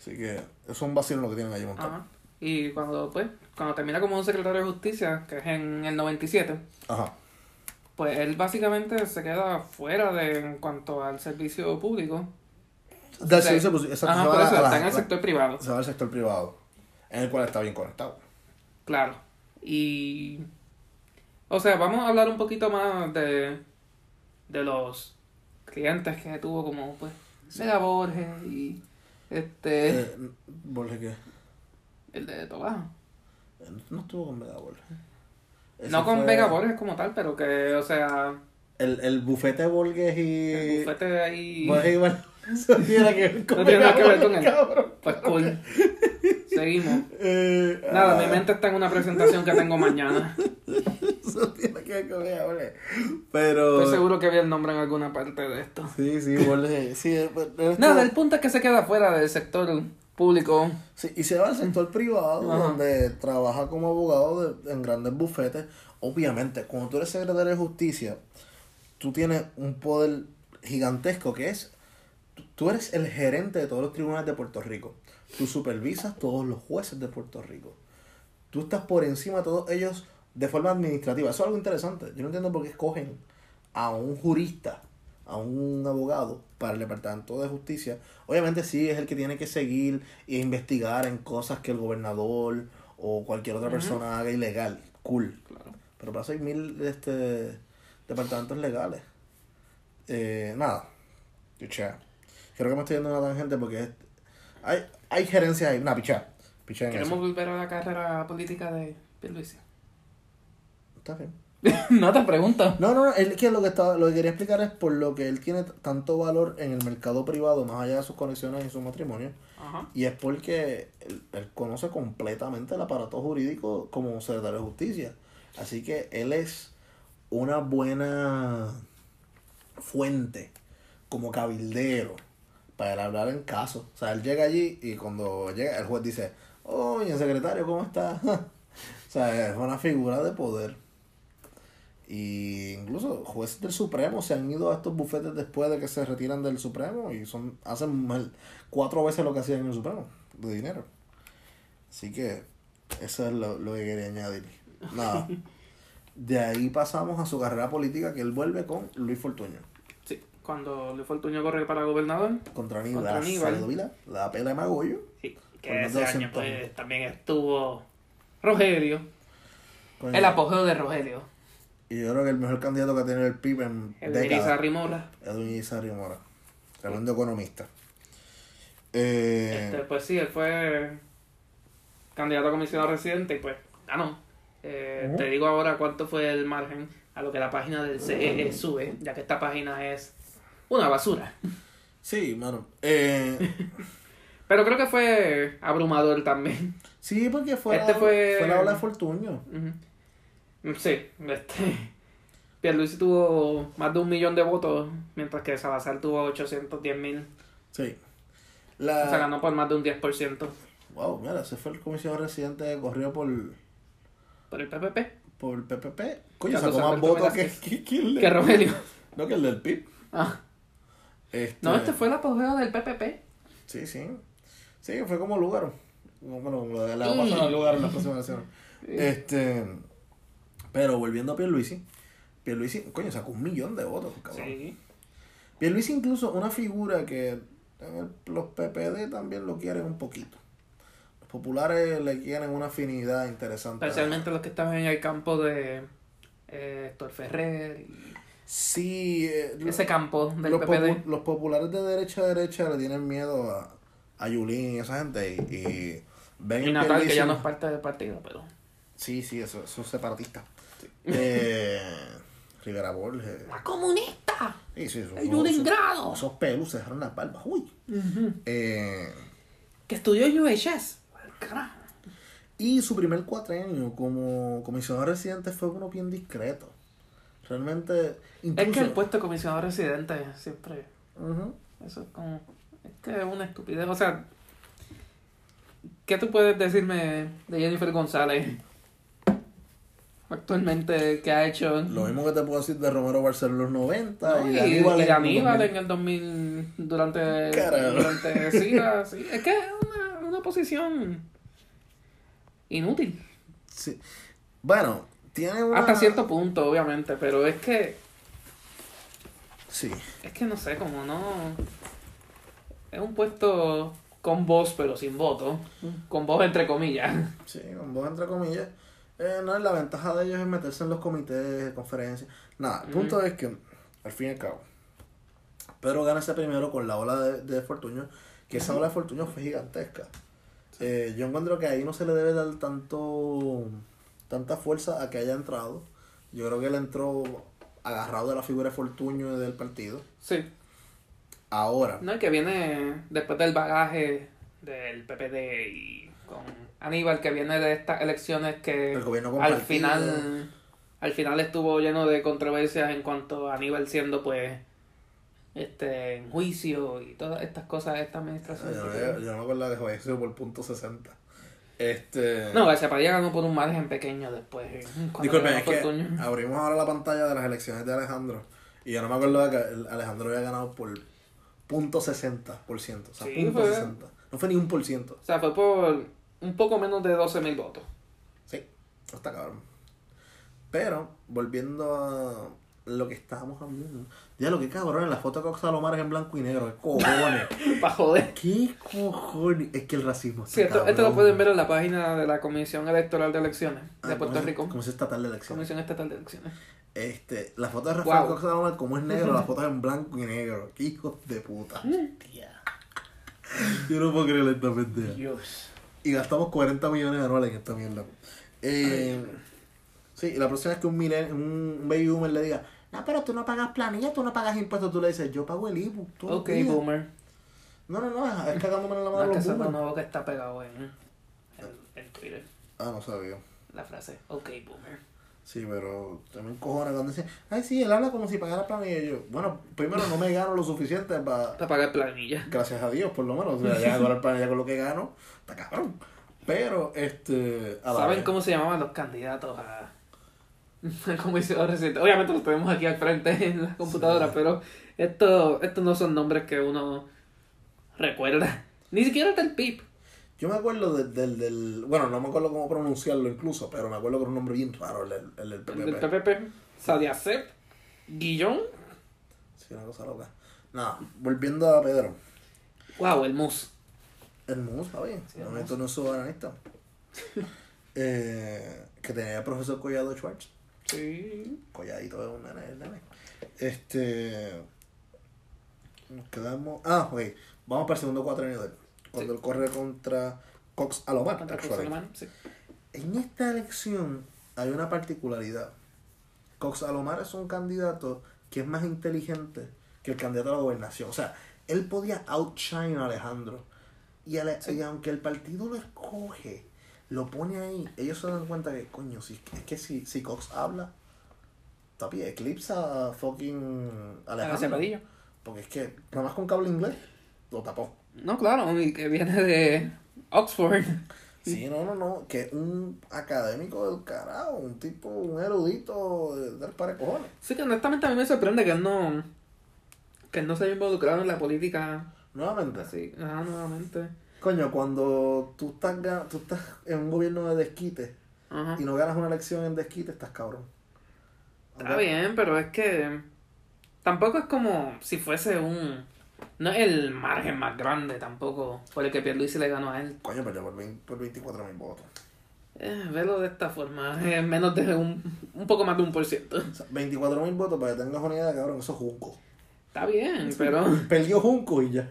Así que es un vacío lo que tienen ahí montado. Ajá. Y cuando, pues, cuando termina como un secretario de justicia, que es en el 97, Ajá. pues él básicamente se queda fuera de en cuanto al servicio público. Del servicio, pues, exacto, Ajá, se va por a eso la- está en el la- sector privado. se va al sector privado, en el cual está bien conectado. Claro. Y. O sea, vamos a hablar un poquito más de. de los clientes que tuvo, como, pues, Vega Borges y. Este. Eh, Borges, ¿qué? el de Tobajo. Eh, No estuvo con Vega Borges. Ese No con fue Vega Borges como tal, pero que, o sea. El, el bufete Borges y... El bufete ahí. Borges igual. Eso tiene que ver con No tiene nada que ver con él. Cabrón. Pues cool. Seguimos. Eh, Nada, ah, mi mente está en una presentación que tengo mañana. Eso tiene que vale. Pero. Estoy seguro que vi el nombre en alguna parte de esto. Sí, sí, vale. Sí, eh, esto- Nada, el punto es que se queda fuera del sector público. Sí, y se va al sector privado, Ajá. donde trabaja como abogado de- en grandes bufetes. Obviamente, cuando tú eres secretario de justicia, tú tienes un poder gigantesco que es, tú eres el gerente de todos los tribunales de Puerto Rico. Tú supervisas todos los jueces de Puerto Rico. Tú estás por encima de todos ellos de forma administrativa. Eso es algo interesante. Yo no entiendo por qué escogen a un jurista, a un abogado para el Departamento de Justicia. Obviamente sí es el que tiene que seguir e investigar en cosas que el gobernador o cualquier otra persona haga ilegal. Cool. Claro. Pero para eso hay mil este, departamentos legales. Eh, nada. Pichea. Creo que me estoy yendo a una tangente porque es- hay, hay gerencias ahí. Pichea en Queremos eso. volver a la carrera política de Pierluisi. Está bien. no te pregunto. No, no, no, él que lo que estaba, lo que quería explicar es por lo que él tiene tanto valor en el mercado privado, más allá de sus conexiones y su matrimonio, Ajá. y es porque él, él conoce completamente el aparato jurídico como secretario de justicia. Así que él es una buena fuente como cabildero para él hablar en casos. O sea, él llega allí y cuando llega el juez dice, oye, secretario, ¿cómo está? o sea, es una figura de poder. Y incluso jueces del Supremo se han ido a estos bufetes después de que se retiran del Supremo y son hacen mal- cuatro veces lo que hacían en el Supremo de dinero. Así que eso es lo, lo que quería añadir. Nada. De ahí pasamos a su carrera política que él vuelve con Luis Fortuño. Sí, cuando Luis Fortuño corre para gobernador. Contra Aníbal, Contra Aníbal. Vila, la pela de Magollo. Sí, que ese año 200 pues, también estuvo Rogelio. Con- El apogeo de Rogelio. Y yo creo que el mejor candidato que ha tenido el PIB en El décadas Rimora. Edwin Izarri Mora. Tremendo economista. Eh, Este, pues sí, él fue candidato a comisionado residente y pues ganó. Eh, Ujú. Te digo ahora cuánto fue el margen a lo que la página del CEE sube, ya que esta página es una basura. Sí, mano. Eh, Pero creo que fue abrumador también. sí, porque fue, Este la, fue- fue la ola de Fortuño. Ujú. Sí, este. Pierluisi tuvo más de un millón de votos, mientras que Salazar tuvo 810 mil. Sí. O sea, La, ganó por más de un 10% wow, mira, ese fue el comisionado residente que corrió por, por el PPP. por el PPP. Coño, sacó más votos que, que, que el de- Que Rogelio. No, que el del PIB. Ah. Este, No, este fue el apogeo del PPP. Sí, sí. Sí, fue como Lugaro. Bueno, como lo de la va a pasar a Lugaro en las próximas elecciones. Este, pero volviendo a Pierluisi, Pierluisi, coño, sacó un millón de votos, cabrón. Sí. Pierluisi incluso una figura que los PPD también lo quieren un poquito. Los populares le quieren una afinidad interesante. Especialmente los que estaban en el campo de eh, Héctor Ferrer. y Sí, eh, ese campo del los, PPD. popu- los populares de derecha a derecha le tienen miedo a, a Yulín y esa gente y, y ven Y Natal, que ya no es parte del partido, pero. Sí, sí, eso, eso es separatista. Eh, Rivera Borges. ¡La comunista! Sí, sí, esos, ¡El esos, Yuringrado! esos pelus se dejaron las barbas. Uy. Eh, Que estudió UHS. Carajo. y su primer cuatrenio como comisionado residente fue uno bien discreto. Realmente, incluso... Es que el puesto de comisionado residente siempre. Eso es como. Es que es una estupidez. O sea. ¿Qué tú puedes decirme de Jennifer González? Actualmente, ¿qué ha hecho? Lo mismo que te puedo decir de Romero Barceló en los 90 No, y de Aníbal, y de Aníbal 2000. en el 2000 durante Carajo. durante SIDA, sí. es que es una, una posición inútil Sí. Bueno, tiene una... hasta cierto punto obviamente pero es que Sí. es que no sé como no es un puesto con voz pero sin voto con voz entre comillas Sí, con voz entre comillas. Eh, no, la ventaja de ellos es meterse en los comités de conferencias. Nada, el punto es que, al fin y al cabo, Pedro gana ese primero con la ola de, de Fortuño, que esa ola de Fortuño fue gigantesca. Eh, yo encuentro que ahí no se le debe dar tanto tanta fuerza a que haya entrado. Yo creo que él entró agarrado de la figura de Fortuño del partido. sí Ahora, no el que viene después del bagaje del PPD y con Aníbal, que viene de estas elecciones que El gobierno al final al final estuvo lleno de controversias en cuanto a Aníbal siendo pues este en juicio y todas estas cosas de esta administración. Yo, no- yo no me acuerdo que falleció por punto 60. Este. No, García Padilla ganó por un margen pequeño después. eh, Disculpen, es que abrimos ahora la pantalla de las elecciones de Alejandro. Y yo no me acuerdo de que Alejandro había ganado por punto 60%. O sea, Sí, punto fue- 60. No fue ni un por ciento. O sea, fue por un poco menos de 12 mil votos. Sí, está cabrón. Pero, volviendo a lo que estábamos hablando. Ya lo que cabrón, la foto de Cox Salomar es en blanco y negro. ¿Qué cojones? Para joder. ¿Qué cojones? Es que el racismo Sí, esto, esto lo pueden ver en la página de la Comisión Electoral de Elecciones de Ah, Puerto ¿cómo se- Rico. ¿Cómo se estatal de elección? Comisión Estatal de Elecciones. Este, la foto de Rafael Wow. Cox Salomar, como es negro, la foto es en blanco y negro. ¡Qué hijos de puta! Tía. Yo no puedo creer esta pendeja. Dios. Y gastamos 40 millones anuales en esta mierda. Eh, sí, y la próxima vez que un, milen- un baby boomer le diga, no, pero tú no pagas planilla, tú no pagas impuestos, tú le dices, yo pago el IBU. Ok, días". boomer. No, no, no, es cagándome en la No, mano es a que eso es nuevo que está pegado en, en, en Twitter. Ah, no sabía. La frase, ok, boomer. Sí, pero también cojones cuando dicen, ay, sí, él habla como si pagara planilla. Y yo, bueno, primero no me gano lo suficiente para, Para pagar planilla. gracias a Dios, por lo menos. O sea, ya ganar planilla con lo que gano, está cabrón. Pero, este, a la ¿Saben vez- cómo se llamaban los candidatos a a comisión residente? Obviamente los tenemos aquí al frente en la computadora, Sí. pero esto, estos no son nombres que uno recuerda. Ni siquiera del PIB. Yo me acuerdo del, del, del- Bueno, no me acuerdo cómo pronunciarlo incluso, pero me acuerdo que era un nombre bien raro, el, el El PPP. del PPP. Sadiacep. Guillón. Sí, una cosa loca. Nada, volviendo a Pedro. Wow, el mus. El mus, está bien. Sí, no el me mus. no es soberanista. eh, que tenía el profesor Collado Schwartz. Sí. Colladito es un nene, el nene. Este. Nos quedamos. Ah, ok. Vamos para el segundo cuatrenio de él. Cuando Sí. él corre contra Cox Alomar. Contra. Cruz Alemán, sí. En esta elección hay una particularidad. Cox Alomar es un candidato que es más inteligente que el candidato a la gobernación. O sea, él podía outshine a Alejandro. Y, ale- y aunque el partido lo escoge, lo pone ahí, ellos se dan cuenta que, coño, si, es que si, si Cox habla, tapi, eclipsa a fucking Alejandro. Porque es que, nada más con cable inglés, lo tapó. No, claro, y que viene de Oxford. Sí, no, no, no, que es un académico del carajo, un tipo, un erudito de- del para cojones. Sí, que honestamente a mí me sorprende que él no. que él no se haya involucrado en la política Nuevamente. así, ajá, nuevamente. Coño, cuando tú estás, tú estás en un gobierno de desquite Ajá. y no ganas una elección en desquite, estás cabrón. Está bien, pero es que. Tampoco es como si fuese un. No es el margen más grande tampoco por el que Pierluisi le ganó a él. Coño, perdió por, 20 por 24 mil votos. Eh, verlo de esta forma, es menos de un. un poco más de un por ciento. O sea, 24 mil votos para que tengas una idea, cabrón, eso es Junco. Está bien, pero. Perdió Junco y ya.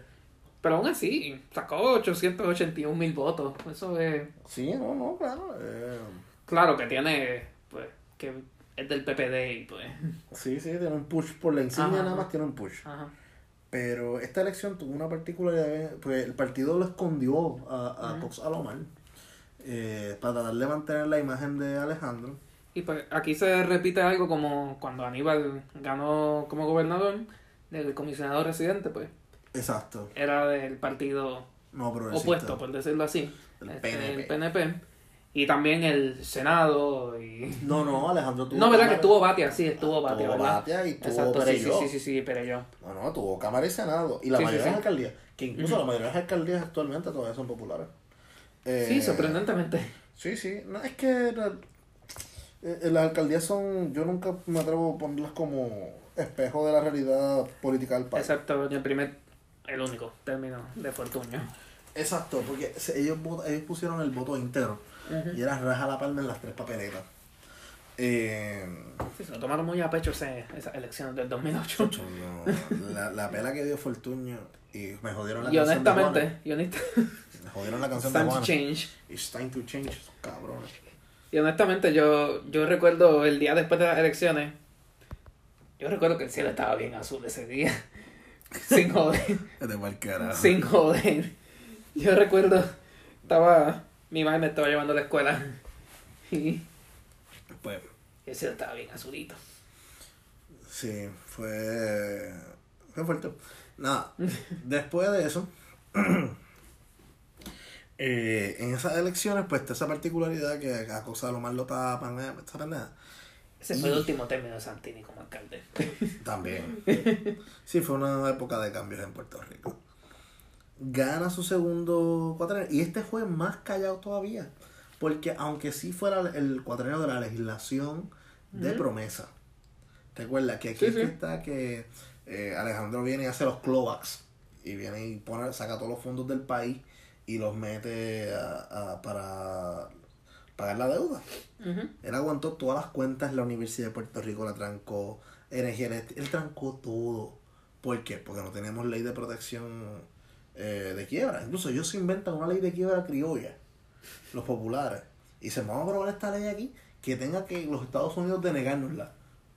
Pero aún así, sacó 881 mil votos. Eso es. Sí, no, no, claro. eh, Claro que tiene. Pues. que es del PPD y pues. sí, sí, tiene un push por la insignia, Ajá, nada más tiene un push. Ajá. Pero esta elección tuvo una particularidad, pues el partido lo escondió a, a Ujú. Cox Alomar eh, para tratar de mantener la imagen de Alejandro. Y pues aquí se repite algo como cuando Aníbal ganó como gobernador, del comisionado residente, pues Exacto. era del partido No, opuesto, por decirlo así, El este, PNP. el PNP. Y también el Senado y... No, no, Alejandro tuvo. No, ¿verdad? Que estuvo Batia, sí, estuvo Batia, Tuvo ¿verdad? Batia y tuvo Exacto, sí, sí, Perelló. sí, sí, yo. No, no, tuvo Cámara y Senado. Y la Sí, sí, mayoría de las alcaldías, que incluso la mayoría de las alcaldías actualmente todavía son populares. Eh, Sí, sorprendentemente. Sí, sí. No, es que la- eh, las alcaldías son. Yo nunca me atrevo a ponerlas como espejo de la realidad política del país. En el primer, el único término de Fortunio. Exacto, porque ellos, ellos pusieron el voto y era raja la palma en las tres papeletas. Eh, Sí, se lo tomaron muy a pecho ese, esas elecciones del 2008. chacho, no, la, la pela que dio Fortuño y me jodieron la Y canción de Juana. honestamente, y honestamente, Me jodieron la canción de time to Juana. change. It's time to change, esos cabrones. Y honestamente, yo, yo recuerdo el día después de las elecciones. Yo recuerdo que el cielo estaba bien azul ese día. sin joder. De mal carajo. sin joder. Yo recuerdo, estaba Mi madre me estaba llevando a la escuela. Y Pues, ese estaba bien azulito. sí, fue. Fue fuerte. Nada, después de eso. eh, en esas elecciones, pues, está esa particularidad que a cosa de lo más lo tapan, eh, esa pendeja. Ese fue el último término de Santini como alcalde. También. Sí, fue una época de cambios en Puerto Rico. Gana su segundo cuatrenio. Y este fue más callado todavía. Porque aunque sí fuera el cuatrenio de la legislación de Ujú. promesa. Recuerda que aquí Sí, sí. está que eh, Alejandro viene y hace los clawbacks. Y viene y pone, saca todos los fondos del país y los mete a- a- para pagar la deuda. Él aguantó todas las cuentas, la Universidad de Puerto Rico la trancó, energía él trancó todo. ¿Por qué? Porque no tenemos ley de protección eh, de quiebra. Incluso ellos se inventan una ley de quiebra criolla, los populares. Y se vamos a aprobar esta ley aquí que tenga que los Estados Unidos denegárnosla.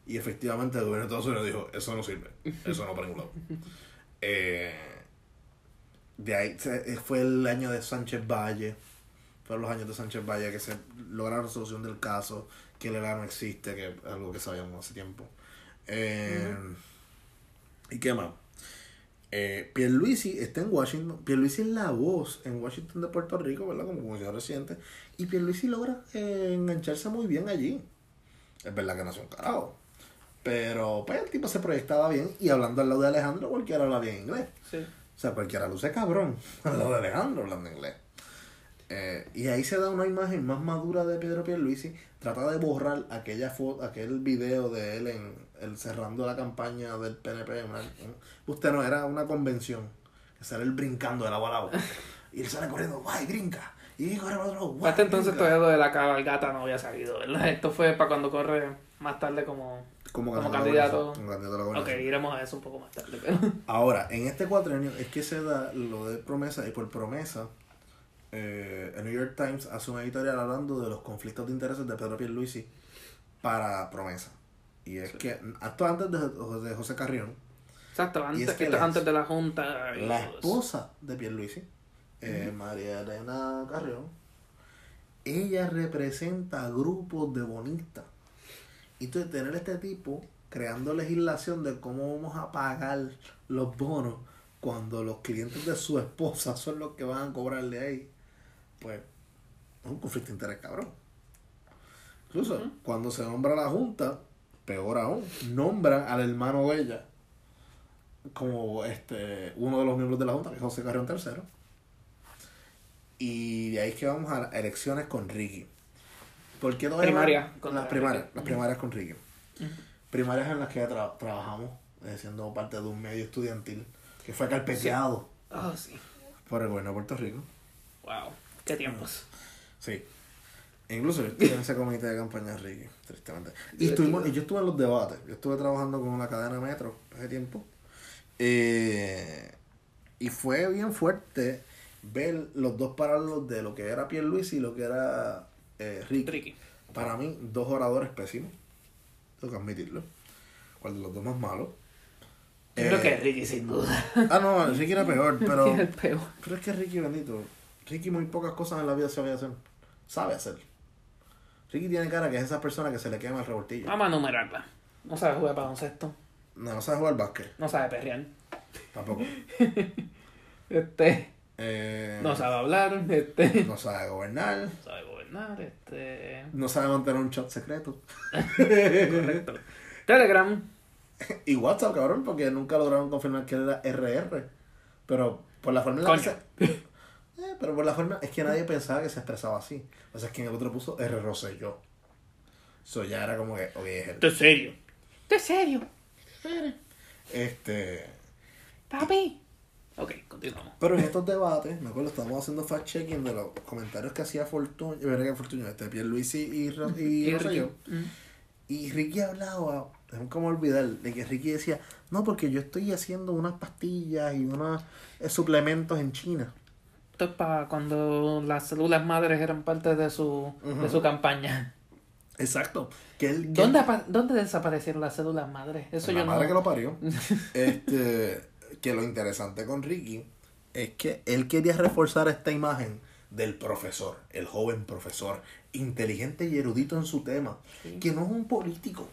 Y efectivamente el gobierno de Estados Unidos dijo, eso no sirve, eso no para ningún lado. Eh, de ahí se- fue el año de Sánchez Valle. Fueron los años de Sánchez Valle que se logra la resolución del caso, que el ELA no existe, que es algo que sabíamos hace tiempo. Eh, ¿Y qué más? Eh, Pierluisi está en Washington. Pierluisi es la voz en Washington de Puerto Rico, ¿verdad? Como comisionado residente. Y Pierluisi logra eh, engancharse muy bien allí. Es verdad que nació un carajo. Pero pues el tipo se proyectaba bien. Y hablando al lado de Alejandro, cualquiera habla bien inglés. Sí. O sea, cualquiera luce cabrón al lado de Alejandro hablando inglés. Eh, y ahí se da una imagen más madura de Pedro Pierluisi. Trata de borrar aquella foto, aquel video de él en el cerrando la campaña del PNP. Una, un- usted no, era una convención. Que sale él brincando de lado a lado. Y él sale corriendo, guay, brinca. Y corre para otro lado, guay, este entonces brinca. todavía lo de la cabalgata no había salido, ¿verdad? Esto fue para cuando corre más tarde como... Como, como candidato. como candidato a la Ok, iremos a eso un poco más tarde, pero... Ahora, en este cuatrenio es que se da lo de promesa y por promesa eh, el New York Times hace una editorial hablando de los conflictos de intereses de Pedro Pierluisi para promesa. Y es que esto antes de, de José Carrión, Exacto, Y antes, es que esto es la- antes de la junta. y la esposa de Pierluisi, eh, María Elena Carrión, ella representa grupos de bonistas. Y entonces tener este tipo creando legislación de cómo vamos a pagar los bonos cuando los clientes de su esposa son los que van a cobrarle ahí, pues es un conflicto de interés cabrón. Incluso cuando se nombra la junta, peor aún, nombran al hermano de ella como este uno de los miembros de la junta, que es José Carrión III. Y de ahí es que vamos a las elecciones con Ricky. ¿Por qué todavía Primaria contra Las primarias, las primarias con Ricky. Primarias en las que tra- trabajamos, eh, siendo parte de un medio estudiantil, que fue carpeteado Oh, sí. por el gobierno de Puerto Rico. Wow. Qué tiempos. Sí. Incluso yo estuve en ese comité de campaña de Ricky, tristemente. Y, estuvimos, y yo estuve en los debates. Yo estuve trabajando con la cadena Metro hace tiempo. Eh, y fue bien fuerte ver los dos paralelos de lo que era Pierluisi y lo que era eh, Ricky. Ricky. Para mí, dos oradores pésimos. Tengo que admitirlo. ¿Cuál de los dos más malos? Yo creo Eh, que Ricky, sin duda. Ah, no, Ricky era peor, pero... es el peor. Pero es que Ricky, bendito. Ricky muy pocas cosas en la vida sabe hacer. Sabe hacer. Ricky tiene cara que es esa persona que se le quema el revoltillo. Vamos a numerarla. No sabe jugar baloncesto. No, no sabe jugar básquet. No sabe perrear. Tampoco. Este. Eh, No sabe hablar. Este. no sabe gobernar. No sabe gobernar. Este. No sabe mantener un chat secreto. Correcto. Telegram. Y WhatsApp, cabrón, porque nunca lograron confirmar que él era RR. Pero por la forma en la que se... Eh, pero por la forma... Es que nadie pensaba que se expresaba así. O sea, es que en el otro puso R Rosselló. Eso ya era como que... Oye, es él. ¿Esto es serio? ¿Esto es serio? Este... Papi. Ok, continuamos. Pero en estos debates, me acuerdo, estábamos haciendo fact-checking de los comentarios que hacía Fortuño, eh, que Fortuño, este, Pierluisi y, Ro- y, Y Rosselló. Mm. Y Ricky hablaba, es como olvidar, de que Ricky decía, no, porque yo estoy haciendo unas pastillas y unos eh, suplementos en China. Esto es para cuando las células madres eran parte de su, de su campaña. Exacto. Que él, que ¿Dónde, ¿Dónde desaparecieron las células madres? Eso la yo madre no... que lo parió. este, que lo interesante con Ricky es que él quería reforzar esta imagen del profesor, el joven profesor, inteligente y erudito en su tema, que no es un político.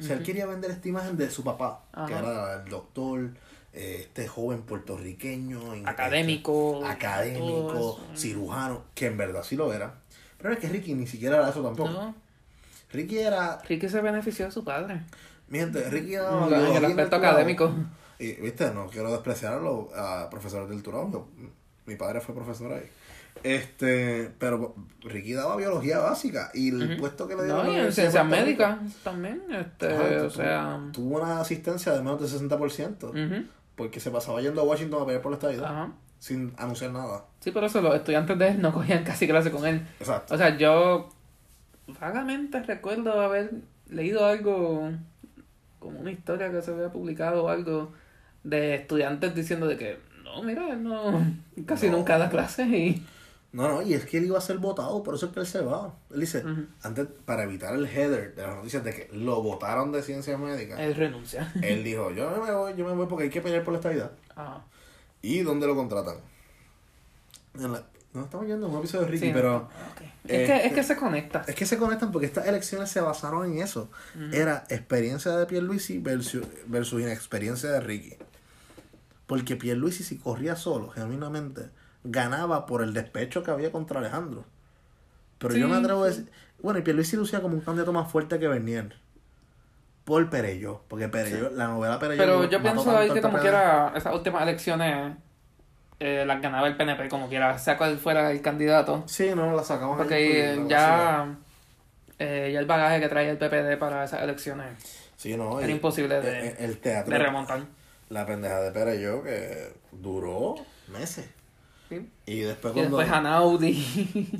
O sea, él quería vender esta imagen de su papá, que era el doctor, este joven puertorriqueño, Académico, este, académico, eso. cirujano, que en verdad sí lo era. Pero es que Ricky ni siquiera era eso tampoco. No, Ricky era, Ricky se benefició de su padre. mi gente, Ricky era En biología el aspecto académico. Y, viste, no quiero despreciar a los a profesores del Turón. mi padre fue profesor ahí. Este, pero Ricky daba biología básica y el puesto que le dieron No, y en ciencias médicas también. Este, ajá, o sea. tuvo una asistencia de menos del 60% ujú, porque se pasaba yendo a Washington a pelear por la estadidad Ajá. sin anunciar nada. Sí, por eso los estudiantes de él no cogían casi clase con él. Exacto. O sea, yo vagamente recuerdo haber leído algo, como una historia que se había publicado o algo, de estudiantes diciendo de que, no, mira, él no, casi No. nunca da clases y... No, no, y es que él iba a ser votado, por eso es que él se va. Él dice, antes, para evitar el header de las noticias de que lo votaron de ciencias médicas, Él renuncia. él dijo, yo me voy, yo me voy porque hay que pelear por la estadidad. Ajá. ¿Y dónde lo contratan? En la- No estamos yendo a un episodio de Ricky, Sí, pero. Es, que, es este- que se conecta. es que se conectan porque estas elecciones se basaron en eso. Era experiencia de Pierluisi versus, versus inexperiencia de Ricky. Porque Pierluisi si corría solo, genuinamente, ganaba por el despecho que había contra Alejandro. Pero yo me atrevo a decir... Bueno, y Pierluisi lucía como un candidato más fuerte que Bernier. Por Pereyó. Porque Pereyó, la novela Pereyó... Pero yo pienso ahí que como quiera, esas últimas elecciones eh, las ganaba el PNP, como quiera, sea cual fuera el candidato. Sí, no, la sacamos ahí Porque por la ya, eh, ya el bagaje que traía el PPD para esas elecciones Sí, no. era imposible de, el, el teatro. de remontar. La pendeja de Pereyó que duró meses. ¿Sí? Y después Y cuando... después Hanaudi.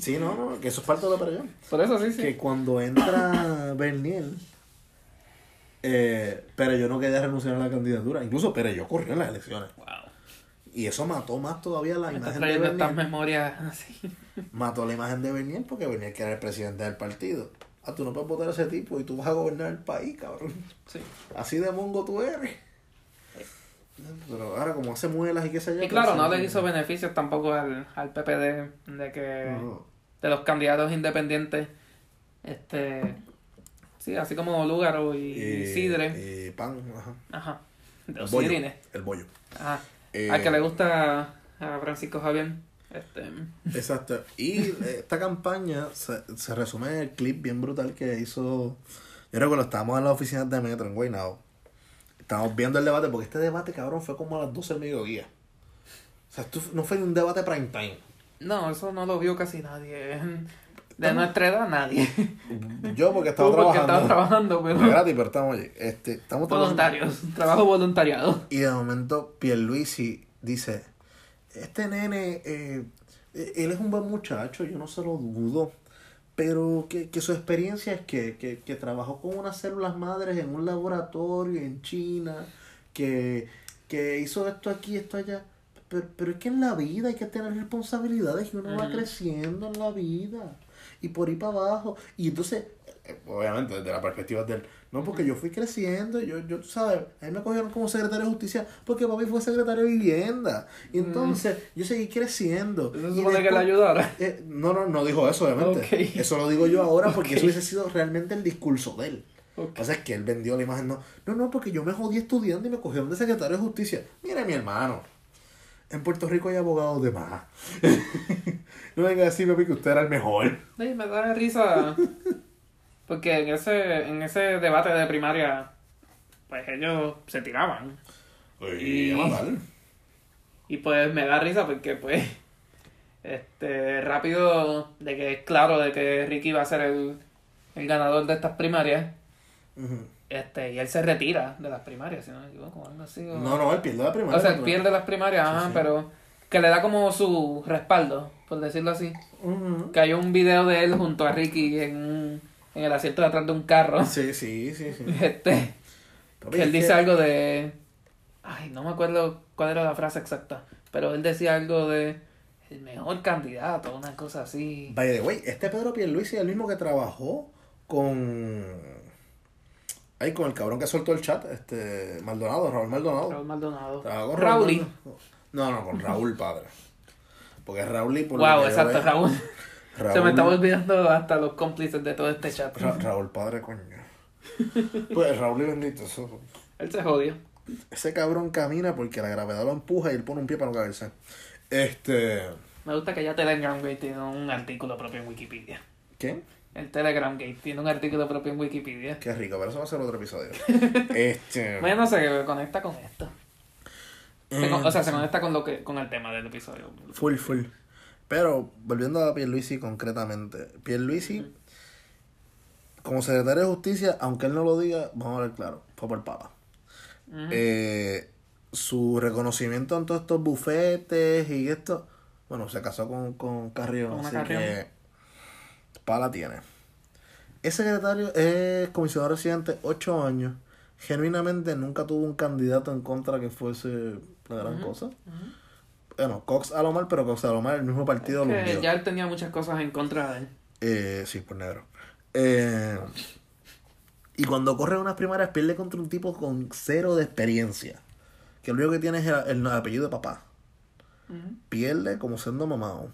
Sí, no, no, que eso es parte de Pereyó. Por eso sí, sí. Que cuando entra Bernier, eh, Pereyó no quería renunciar a la candidatura. Incluso Pereyó corrió en las elecciones. Wow. Y eso mató más todavía la Me imagen de trayendo estas Bernier. memorias así. Mató la imagen de Bernier porque Bernier que era el presidente del partido. Ah, tú no puedes votar a ese tipo y tú vas a gobernar el país, cabrón. Sí. Así de mongo tú eres. Pero ahora como hace muelas y qué sé yo. Y claro, pues, no le hizo beneficios tampoco al, al PPD de que de los candidatos independientes. Este sí, así como Lúgaro y, Sidre. Y pan, ajá. Ajá. De El los bollo. El bollo. Ajá. Eh, Al que le gusta a Francisco Javier. Este Exacto. Y eh, esta campaña se, se resume en el clip bien brutal que hizo. Yo recuerdo, estábamos en la oficina de Metro en Guaynabo. Estábamos viendo el debate, porque este debate, cabrón, fue como a las 12 del mediodía. O sea, esto no fue un debate prime time. No, eso no lo vio casi nadie. De nuestra edad, nadie. Yo, porque estaba Tú porque trabajando. estabas trabajando, pero. gratis, pero estamos allí. Este, estamos trabajando. Voluntarios. Trabajo voluntariado. Y de momento Pierluisi dice, este nene, eh, eh, él es un buen muchacho, yo no se lo dudo, pero que, que su experiencia es que, que, que trabajó con unas células madres en un laboratorio en China, que, que hizo esto aquí, esto allá. Pero, pero es que en la vida hay que tener responsabilidades y uno va creciendo en la vida. Y por ahí para abajo. Y entonces, eh, obviamente, desde la perspectiva del. No, porque yo fui creciendo, yo, yo, tú sabes, a mí me cogieron como secretario de justicia porque papi fue secretario de vivienda. Y entonces, yo seguí creciendo. Se Y supone que le ayudara. eh, no, no, no dijo eso, obviamente. Eso lo digo yo ahora porque eso hubiese sido realmente el discurso de él. Lo Ok. que pasa es que él vendió la imagen. No, no, no, porque yo me jodí estudiando y me cogieron de secretario de justicia. Mira, mi hermano. En Puerto Rico hay abogados de más. no venga a decir, papi, que usted era el mejor. Sí, me da risa. Porque en ese, en ese debate de primaria, pues ellos se tiraban. Y... Y- a matar. Y pues me da risa porque pues este rápido de que es claro de que Ricky va a ser el, el ganador de estas primarias. Este, y él se retira de las primarias, si no me equivoco, algo así. o- No, no, él pierde la primera. o sea, él pierde las primarias, Sí, ajá, sí. pero que le da como su respaldo, por decirlo así. Ujú. Que hay un video de él junto a Ricky en, un- en el asiento de atrás de un carro. Sí, sí, sí, sí. Este, Papi, que él dice que- algo de. Ay, no me acuerdo cuál era la frase exacta. Pero él decía algo de. El mejor candidato, una cosa así. By the way, este Pedro Pierluisi es el mismo que trabajó con... Ahí con el cabrón que soltó el chat, este Maldonado, Raúl Maldonado. Raúl Maldonado. Trabajó con Raúl. No, no, con Raúl padre. Porque Raúl y por Wow, exacto, veo- Raúl. Raúl, Se me estaba olvidando hasta los cómplices de todo este chat. Ra- Raúl padre, coño. Pues Raúl y bendito, eso. Él se jodió. Ese cabrón camina porque la gravedad lo empuja y él pone un pie para no caerse. Este. Me gusta que ya Telegram Gate tiene un artículo propio en Wikipedia. ¿Qué? El Telegram Gate tiene un artículo propio en Wikipedia. Qué rico, pero eso va a ser otro episodio. este. Bueno, se conecta con esto. Se con- o sea, se conecta con lo que con el tema del episodio. Full, full. Pero, volviendo a Pierluisi concretamente. Pierluisi, como secretario de Justicia, aunque él no lo diga, vamos a ver claro, fue por papa. Ujú. Eh, su reconocimiento en todos estos bufetes y esto, bueno, se casó con, con Carrión, Con así Carrión. que pala tiene. Es secretario, es comisionado residente ocho años. Genuinamente nunca tuvo un candidato en contra que fuese la gran cosa. Bueno, Cox a lo mal, pero Cox a lo mal, el mismo partido lo Que ya él tenía muchas cosas en contra de él. Eh, sí, por negro. Eh, y cuando corre unas primarias pierde contra un tipo con cero de experiencia. Que lo único que tiene es el, el apellido de papá. Pierde como siendo mamado.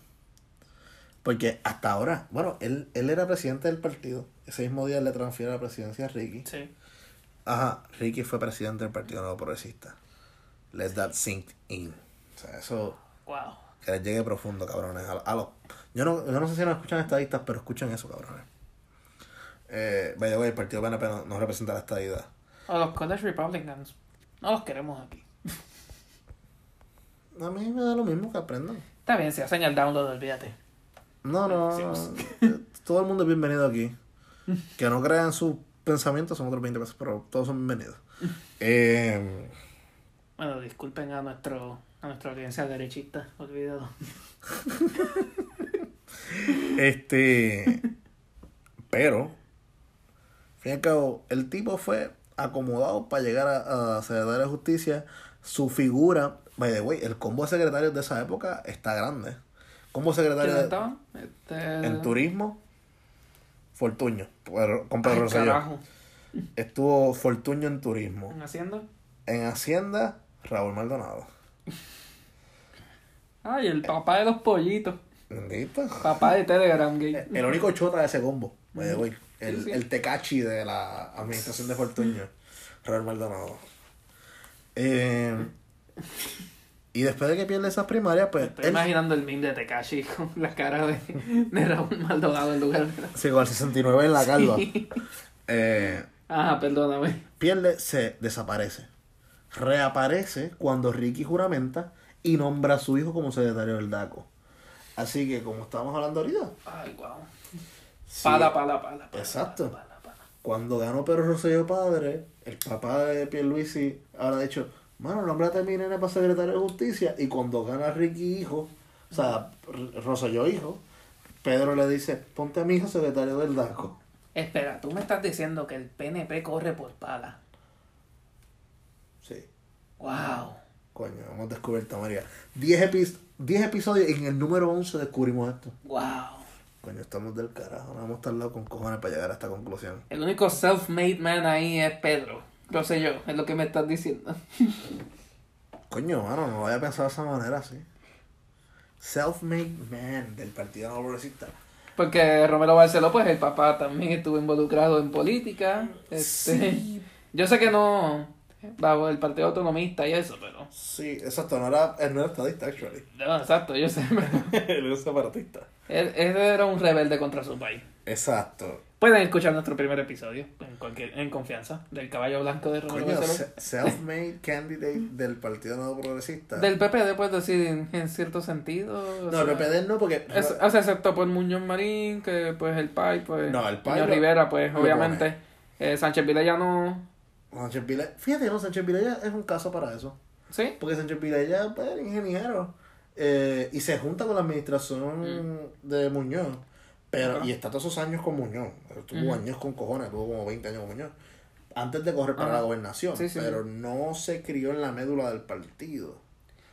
Porque hasta ahora, bueno, él, él era presidente del partido. Ese mismo día le transfiere la presidencia a Ricky. Sí. Ajá, Ricky fue presidente del Partido Nuevo Progresista. Let that sink in. O sea, eso Wow. que les llegue profundo, cabrones. A, a los- yo, no, yo no sé si nos escuchan estadistas, pero escuchen eso, cabrones. Eh, by the way, el partido PNP no, no representa la estadidad. O los College Republicans. No los queremos aquí. A mí me da lo mismo que aprendan. Está bien, si hacen el download, olvídate. No, no, todo el mundo es bienvenido aquí. Que no crean sus pensamientos son otros 20 pesos, pero todos son bienvenidos. Eh, Bueno, disculpen a nuestro a nuestra audiencia derechista, olvidado. Este. Pero, fin y al cabo, el tipo fue acomodado para llegar a, a secretario de justicia. Su figura, by the way, el combo de secretarios de esa época está grande. Combo secretario ¿Quiénes de- estaban? Este... en turismo, Fortuño, con Pedro Rosselló. Estuvo Fortuño en turismo. ¿En Hacienda? En Hacienda, Raúl Maldonado. Ay, el papá de los pollitos. Bendito. Papá de Telegram Gate. El único chota de ese combo, the way. El, Sí, sí. el tecachi de la administración de Fortuño, Raúl Maldonado. Eh, y después de que pierde esas primarias, pues. Estoy él- imaginando el meme de Tekashi con la cara de, de Raúl Maldonado en lugar de la... Sí, con el 69 en la calva. Sí. Eh, Ajá, perdóname. pierde, se desaparece. Reaparece cuando Ricky juramenta y nombra a su hijo como secretario del DACO. Así que, como estábamos hablando ahorita, Ay, wow. sí, Pala, pala, pala. pala, Exacto. pala, pala. cuando ganó Pedro Rosselló padre, el papá de Pierluisi ahora ha dicho, mano, nómbrate a mi nene para secretario de justicia. Y cuando gana Ricky hijo, o sea, Rosselló hijo, Pedro le dice, ponte a mi hijo secretario del DACO. Espera, tú me estás diciendo que el PNP corre por pala. Wow. coño, hemos descubierto, María. 10 epi- 10 episodios y en el número 11 descubrimos esto. Wow. Coño, estamos del carajo, no hemos tardado con cojones para llegar a esta conclusión. El único self-made man ahí es Pedro. Lo sé yo, es lo que me estás diciendo. Coño, mano, no había pensado de esa manera, sí. Self-made man del Partido No Progresista. Porque Romero Barceló, pues el papá también estuvo involucrado en política. Este, Sí. Yo sé que no bajo el Partido Autonomista y eso, pero... Sí, exacto, no era, él no era estadista, actually. No, exacto, yo sé. él era separatista. Él, él era un rebelde contra su país. Exacto. Pueden escuchar nuestro primer episodio en, cualquier, en confianza del caballo blanco de Romero self-made candidate del Partido Nuevo Progresista. Del PPD, puedes decir en, en cierto sentido. No, el PPD no, porque... Es, o sea, excepto por Muñoz Marín, que pues el PAI, pues. No, el PAI Muñoz lo- Rivera, pues obviamente. Eh, Sánchez Vilella no. Sánchez Vilella... Fíjate, no, Sánchez Vilella es un caso para eso. ¿Sí? Porque Sánchez Vilella pues, era ingeniero. eh, y se junta con la administración de Muñoz. Pero, y está todos esos años con Muñoz. Tuvo Ujú. años con cojones, tuvo como 20 años con Muñoz. Antes de correr para Ajá. la gobernación. Sí, sí, pero no se crió en la médula del partido.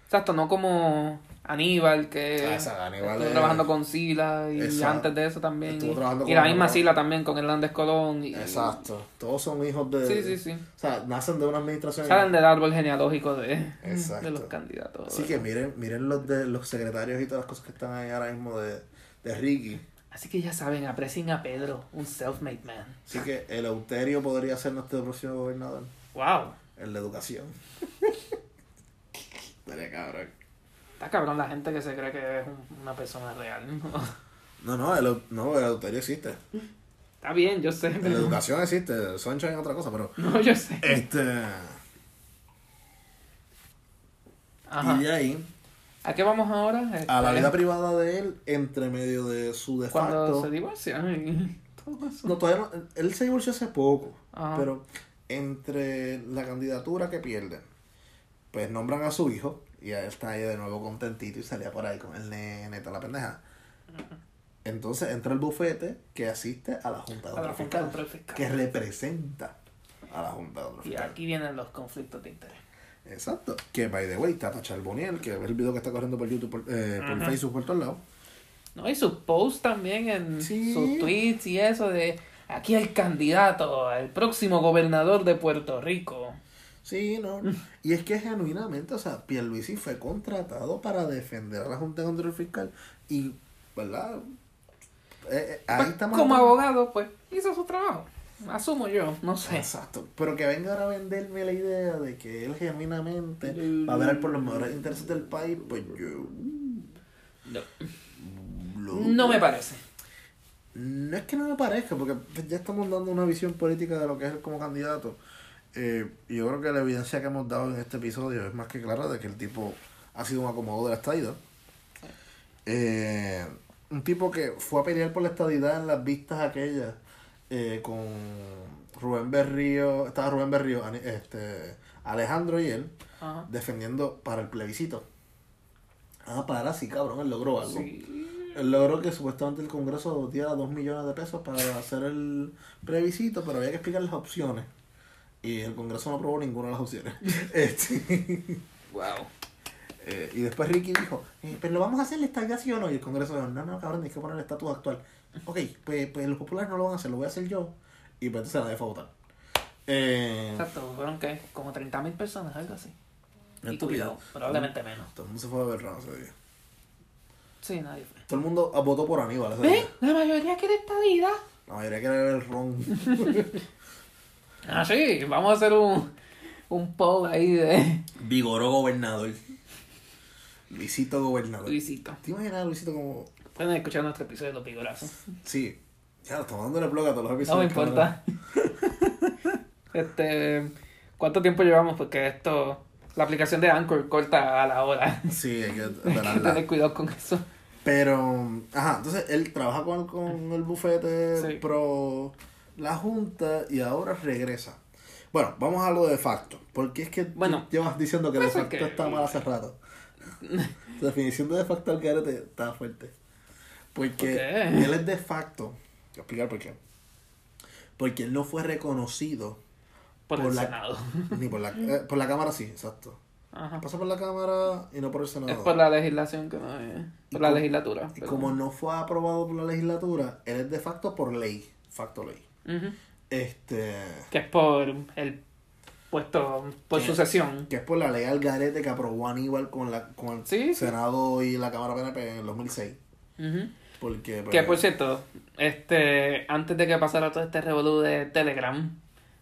Exacto, no como Aníbal, que Ah, esa, Aníbal estuvo es- trabajando con Sila y antes de eso también. Y, la misma. Sila también con Hernández Colón. Y, Exacto. Todos son hijos de. Sí, sí, sí. O sea, nacen de una administración. Salen del árbol genealógico de, Exacto. de los candidatos. Así que miren, miren los de los secretarios y todas las cosas que están ahí ahora mismo de, de Ricky. Así que ya saben, aprecien a Pedro, un self-made man. Así que el Euterio podría ser nuestro próximo gobernador. Wow. El de educación. Estaría cabrón. Está cabrón la gente que se cree que es un- una persona real. No, no, el, Eu- no, el Euterio existe. Está bien, yo sé. La pero- educación existe. El Sunshine es otra cosa, pero. No, yo sé. Este. Ajá. Y de ahí, ¿A qué vamos ahora? a la Este, vida privada de él, entre medio de su de Cuando facto. se divorcian y todo eso. No, todavía no. Él se divorció hace poco. Ajá. Pero entre la candidatura que pierden, pues nombran a su hijo. Y él está ahí de nuevo contentito y salía por ahí con el nene, toda la pendeja. Entonces entra el bufete que asiste a la Junta de Fiscal, Fiscal. que representa a la Junta de Control Y Fiscal. aquí vienen los conflictos de interés. Exacto. Que, by the way, Tata Charboniel, que es el video que está corriendo por YouTube, por, eh, por. Facebook, por todos lados. No, y sus posts también en Sí. sus tweets y eso de aquí el candidato, el próximo gobernador de Puerto Rico. Sí, no. Y es que genuinamente, o sea, Pierluisi fue contratado para defender a la Junta de Control Fiscal y, ¿verdad? Eh, eh, ahí Pues, como abogado, pues hizo su trabajo. Asumo yo, no sé. Exacto. Pero que venga ahora a venderme la idea de que él genuinamente va a velar por los mejores intereses del país, pues yo... No, no me parece. No es que no me parezca, porque pues, ya estamos dando una visión política de lo que es él como candidato. Eh, yo creo que la evidencia que hemos dado en este episodio es más que clara de que el tipo ha sido un acomodo de la estadidad. Eh, un tipo que fue a pelear por la estadidad en las vistas aquellas eh, con Rubén Berrío, estaba Rubén Berrío, este, Alejandro y él, Ajá. defendiendo para el plebiscito. Ah, para sí, cabrón, él logró algo. Sí. Él logró que supuestamente el Congreso diera dos millones de pesos para hacer el plebiscito, pero había que explicar las opciones. Y el Congreso no aprobó ninguna de las opciones. Este, Wow. eh, y después Ricky dijo, eh, pero lo vamos a hacer la estadía sí o no. Y el Congreso dijo, no, no, cabrón, hay que poner el estatus actual. Ok, pues, pues los populares no lo van a hacer, lo voy a hacer yo. Y pues entonces nadie fue a votar. Eh, Exacto, fueron que como 30 mil personas, algo así. Y cuidado, probablemente menos. Todo el mundo se fue a ver raro ese día. Sí, nadie fue. Todo el mundo votó por Aníbal ¿Ven? La mayoría quiere esta vida. La mayoría quiere ver el ron. Ah, sí, vamos a hacer un, un poll ahí de Vigoró gobernador. Luisito gobernador. Luisito. ¿Te imaginas a Luisito como.? Pueden escuchar nuestro episodio de los pigorazos. Sí. Ya, estamos dándole blog a todos los No me episodios. importa. este, ¿cuánto tiempo llevamos? Porque esto, la aplicación de Anchor corta a la hora. Sí, hay que Hay que tener cuidado con eso. Pero, ajá, entonces él trabaja con, con el bufete Sí. pro la Junta y ahora regresa. Bueno, vamos a lo de facto. Porque es que Bueno, llevas diciendo que de facto que- está mal hace rato. Tu definición de de facto al garete está fuerte. Porque ¿Por qué? él es de facto. Voy a explicar por qué. Porque él no fue reconocido Por, Por el la- Senado. ni por la, eh, por la Cámara, sí, exacto. Ajá. Pasa por la Cámara y no por el Senado. Es por la legislación que no es. Por Y la como- legislatura. Y como no fue aprobado por la legislatura, él es de facto por ley. Facto ley. Este. Que es por el puesto, por Que- sucesión. Que es por la ley al garete que aprobó Aníbal con, la, con el Sí, sí. Senado y la Cámara PNP en el 2006. Ujú. Porque. pues, Que por cierto, este, antes de que pasara todo este revolú de Telegram,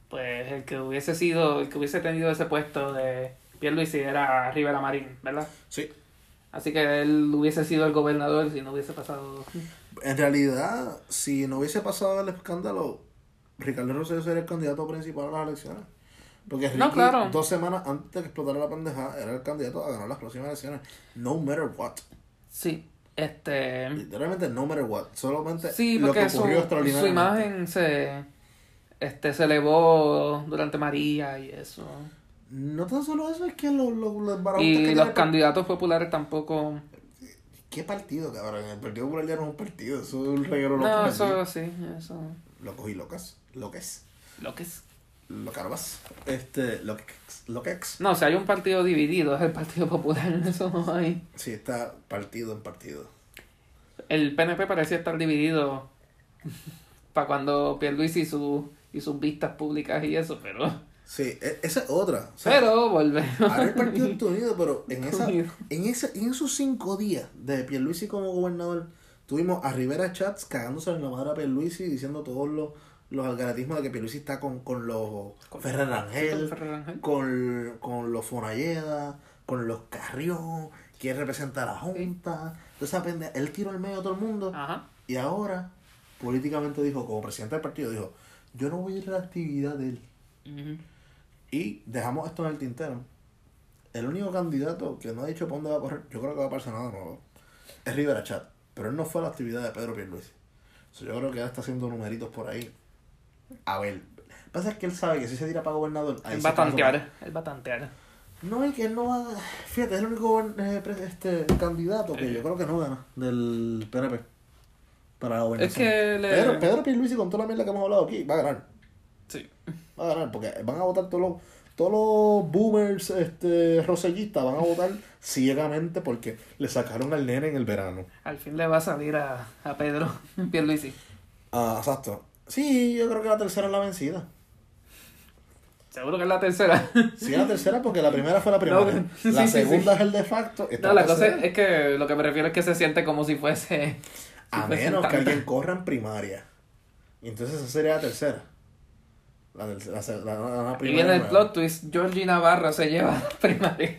pues el que hubiese sido, el que hubiese tenido ese puesto de Pierluisi era Rivera Marín, ¿verdad? Sí. Así que él hubiese sido el gobernador si no hubiese pasado. En realidad, si no hubiese pasado el escándalo, Ricardo Rosselló sería el candidato principal a las elecciones. Porque Ricky, No, claro. dos semanas antes de que explotara la pendeja, era el candidato a ganar las próximas elecciones. No matter what. Sí, este. Literalmente no matter what. Solamente Sí, lo que su, ocurrió su extraordinariamente. imagen se, este, se elevó durante María y eso. No tan solo eso, es que los, barajustas que Y los candidatos populares tampoco. ¿Qué partido, cabrón? El Partido Popular ya no es un partido, eso es un loco. No, eso sí, eso. Locos y locas. Loques. Lo que es. lo que más. Este, lo que, lo que ex. No, si hay un partido dividido, es el Partido Popular, eso no hay. Sí, está partido en partido. El PNP parecía estar dividido para cuando Pierluisi y, su, y sus vistas públicas y eso, pero... Sí, e- esa es otra. O sea, Pero volvemos. Ahora el partido está unido, pero en esa, en esa, en esos cinco días de Pierluisi como gobernador, tuvimos a Rivera Chats cagándose en la madre a Pierluisi diciendo todos los, los algaratismos de que Pierluisi está con, con los Con- Ferrer Rangel, Ferrer con, con los Fonalleda, con los Carrión, quiere representar a la Junta. Entonces, pendeja, él tiró al medio a todo el mundo Ajá. y ahora políticamente dijo, como presidente del partido, dijo, yo no voy a ir a la actividad de él. Y dejamos esto en el tintero. El único candidato que no ha dicho para dónde va a correr, yo creo que va para el Senado nuevo, es Rivera Chat. Pero él no fue a la actividad de Pedro Pierluisi. So, yo creo que él está haciendo numeritos por ahí. A ver. Pasa es que él sabe que si se tira para gobernador, Él va a tantear. Él va a tantear. No, es que él no va. Fíjate, es el único eh, este, candidato que yo creo que no gana del PNP para la gobernación. Es que le- Pedro, Pedro Pierluisi, con toda la mierda que hemos hablado aquí, va a ganar. Sí. Va a ganar, porque van a votar todos los, todos los boomers este, rosellistas, van a votar ciegamente porque le sacaron al nene en el verano. Al fin le va a salir a, a Pedro Pierluisi. Ah, exacto. Sí, yo creo que la tercera es la vencida. Seguro que es la tercera. Sí, la tercera porque la primera fue la primera. No, sí, la sí, segunda sí. es el de facto. No, la cosa es, que lo que me refiero es que se siente como si fuese. A si menos que alguien corra en primaria. Y entonces esa sería la tercera. La, la, la- la- la Y primaria viene el nueva. plot twist: Georgie Navarro se lleva la primaria.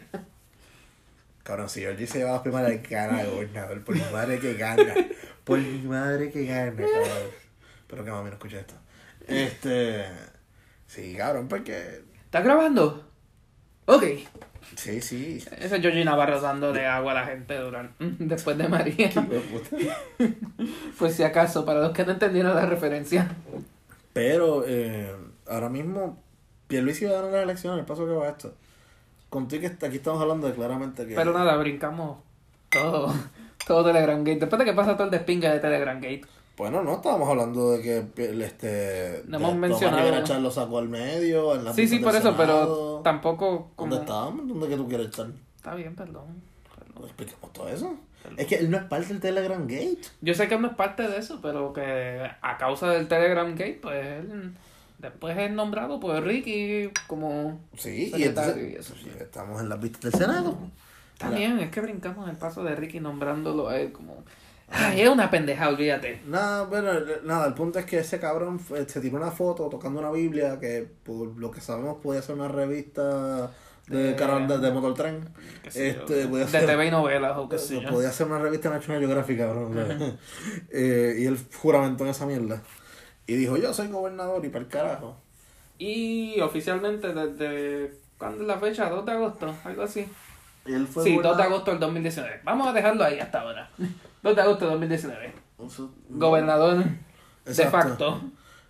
Cabrón, si Georgie se lleva las primarias, gana de gobernador. Por mi madre que gana. Por mi madre que gana, cabrón. Espero que mami no escuche esto. Este. Sí, cabrón, porque. ¿Estás grabando? Ok. Sí, sí. Ese es Georgie Navarro dándole agua a la gente durante, después de María. De. Pues si acaso, para los que no entendieron la referencia. Pero eh, ahora mismo, Pierluisi va a ganar las elecciones, el paso que va esto. Contigo que aquí estamos hablando de claramente que. Pero nada, brincamos todo, todo Telegram Gate. Después de que pasa todo el despingue de Telegram Gate. Bueno, no estábamos hablando de que el, este. No hemos Tomás mencionado. Rivera Chat lo sacó al medio. En la Sí, sí, por eso, pero Senado. tampoco como... ¿Dónde estábamos? ¿Dónde que tú quieres estar? Está bien, perdón. perdón. Expliquemos todo eso. Es que él no es parte del Telegram Gate. Yo sé que no es parte de eso, pero que a causa del Telegram Gate, pues él después es nombrado por Ricky como Sí, y entonces. y eso. sí, estamos en las vistas del Senado. También es que brincamos el paso de Ricky nombrándolo a él como... Ay, es una pendeja, olvídate. Nada, bueno, nada, el punto es que ese cabrón se tiró una foto tocando una Biblia que por lo que sabemos podía ser una revista de, De- canal de, de sé yo, Este, podía de ser, TV y novelas o qué sé yo. podía ser una revista National Geographic, cabrón. eh, y él juramentó en esa mierda. Y dijo, yo soy gobernador y para el carajo. Y oficialmente desde... ¿Cuándo es la fecha? 2 de agosto, algo así. Y él fue Sí, 2 de agosto del 2019. Vamos a dejarlo ahí hasta ahora. 2 de agosto del 2019. Eso- Gobernador de facto.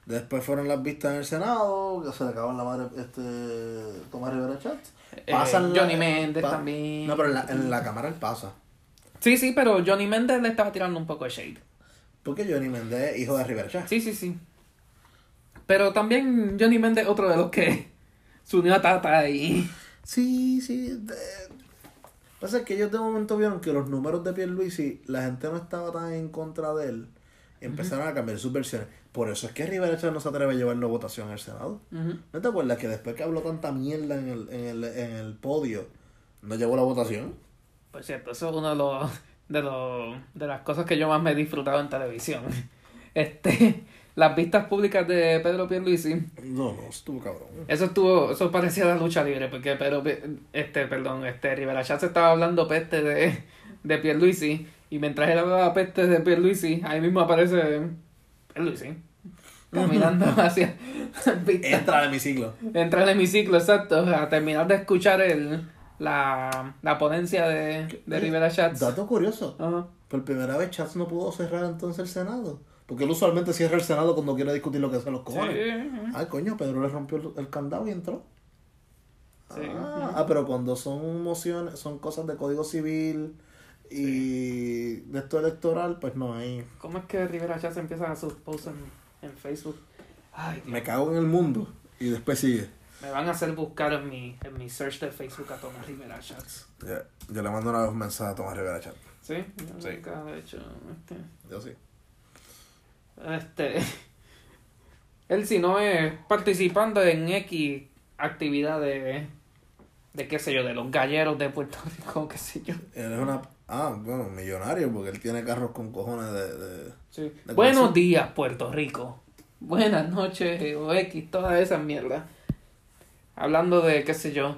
Después fueron las vistas en el Senado, que se le acabó en la madre este Tomás Rivera Chat. Eh, Pasan Johnny Méndez también. No, pero en la, en la cámara él pasa. Sí, sí, pero Johnny Méndez le estaba tirando un poco de shade. Porque Johnny Méndez es hijo de Rivera Chat. Sí, sí, sí. Pero también Johnny Méndez, otro de los que se unió a Tata y... Sí, sí. de- Pasa que ellos de momento vieron que los números de Pierluisi, la gente no estaba tan en contra de él. Empezaron a cambiar sus versiones. Por eso es que Rivera no se atreve a llevarlo a votación al Senado. ¿No te acuerdas que después que habló tanta mierda en el, en el, en el podio, no llevó la votación? Por cierto, eso es uno de los, de los de las cosas que yo más me he disfrutado en televisión. Este, las vistas públicas de Pedro Pierluisi, No, no, estuvo cabrón. eso estuvo, eso parecía la lucha libre, porque Pedro, este, perdón, este, Rivera se estaba hablando peste de, de Pierluisi, y mientras él hablaba peste de Pierluisi, ahí mismo aparece Pierluisi, caminando hacia las vistas. Entra al hemiciclo. Entra al hemiciclo, exacto, a terminar de escuchar el, la, la ponencia de, de Rivera Chats. Dato curioso. Por primera vez Chats no pudo cerrar entonces el Senado. Porque él usualmente cierra el Senado cuando quiere discutir lo que hacen los cojones. Sí. Ay, coño, Pedro le rompió el, el candado y entró. Sí. Ah, ah, pero cuando son mociones, son cosas de código civil y de esto electoral, pues no hay. ¿Cómo es que Rivera Chats empieza sus posts en, en Facebook? Ay, Dios. Me cago en el mundo. Y después sigue. Me van a hacer buscar en mi, en mi search de Facebook a Tomás Rivera Chats. Ya, Yo le mando una mensaje a Tomás Rivera Chat. ¿Sí? Yo Sí. nunca he hecho este. Yo sí. Este. Él, si no es participando en X actividad de. de qué sé yo, de los galleros de Puerto Rico, qué sé yo. Él es una. Ah, bueno, millonario, porque él tiene carros con cojones de. de... Sí. De Buenos días, Puerto Rico. Buenas noches, o X, todas esas mierdas. Hablando de, qué sé yo,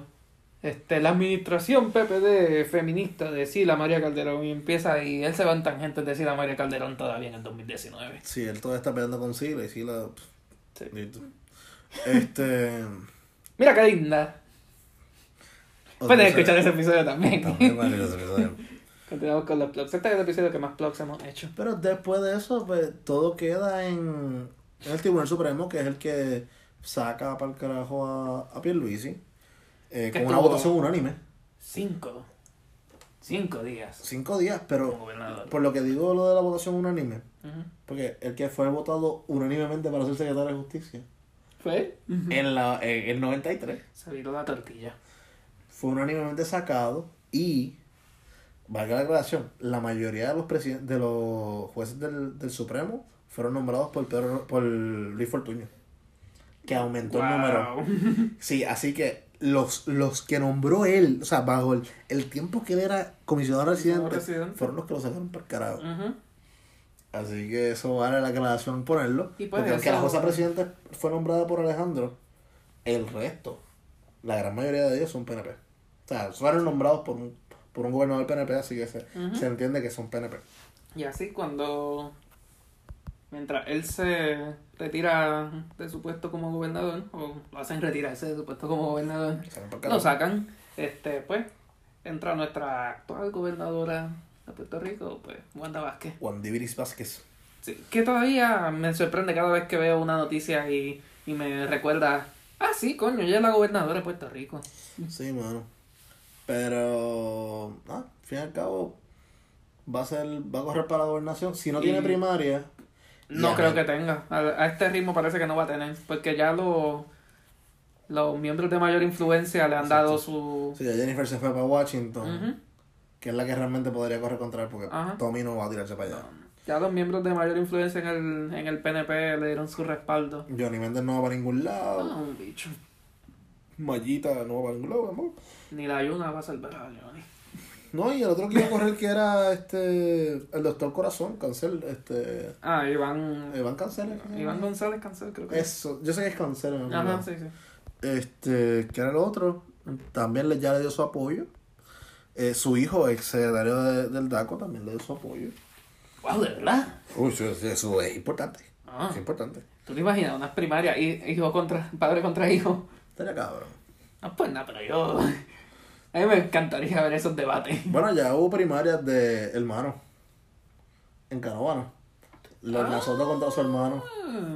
este, la administración PPD feminista de Sila María Calderón y empieza y él se va en tangentes de Sila María Calderón todavía en el 2019. Sí, él todavía está peleando con Sila y Sila. Sí. Este. Mira qué linda. Pueden escuchar ese episodio también. También vale ese episodio. Continuamos con los plugs. Este es el episodio que más plugs hemos hecho. Pero después de eso, pues todo queda en, en el Tribunal Supremo, que es el que saca para el carajo a, a Pierluisi, eh, con una votación unánime. Cinco. Cinco días. Cinco días, pero por lo que digo lo de la votación unánime, porque el que fue votado unánimemente para ser secretario de Justicia, ¿Fue? en la en el 93, Se viró la tortilla. fue unánimemente sacado y, valga la aclaración, la mayoría de los presiden- de los jueces del, del Supremo fueron nombrados por, Pedro, por Luis Fortuño, que aumentó el número. Sí, así que los, los que nombró él, o sea, bajo el, el tiempo que él era comisionado residente, residente. fueron los que lo sacaron para el carajo. Así que eso vale la aclaración ponerlo. Y pues porque aunque la jueza presidente fue nombrada por Alejandro, el resto, la gran mayoría de ellos son PNP. O sea, fueron nombrados por un, por un gobernador PNP, así que se, se entiende que son PNP. Y así cuando... Mientras él se retira de su puesto como gobernador, o lo hacen retirarse de su puesto como gobernador, lo sacan, este, pues, entra nuestra actual gobernadora de Puerto Rico, pues, Wanda Vázquez. Juan Diviris Vázquez. Sí, que todavía me sorprende cada vez que veo una noticia y, y me recuerda, ah, sí, coño, ella es la gobernadora de Puerto Rico. Sí, mano. Pero, ah, al fin y al cabo, va a ser, va a correr para la gobernación. Si no Y- tiene primaria, No creo man. que tenga. A, a este ritmo parece que no va a tener. Porque ya los los miembros de mayor influencia le han Exacto. dado su... si ya Jennifer se fue para Washington, que es la que realmente podría correr contra él, porque Ajá. Tommy no va a tirarse para allá. Ya los miembros de mayor influencia en el, en el PNP le dieron su respaldo. Johnny Méndez no va para ningún lado. Ah, un bicho. Mallita no va para ningún lado, amor. Ni la ayuna va a salvar a Johnny. No, y el otro que iba a correr que era este el doctor Corazón, Cancel, este Ah, Iván... Iván Cancel. Iván González Cancel, creo que. Eso, yo sé que es Cancel. en Ajá, sí, sí. Este, que era el otro, también le, ya le dio su apoyo. Eh, su hijo, ex secretario de- del DACO, también le dio su apoyo. Wow, ¿de verdad? Uy, eso, eso es importante. Ah. Es importante. ¿Tú te imaginas unas primarias, hi- hijo contra... padre contra hijo? Estaría cabrón. No, pues nada, pero yo... A mí me encantaría ver esos debates. Bueno, ya hubo primarias de hermano. En Canovana. Los Nasoto contra su hermano.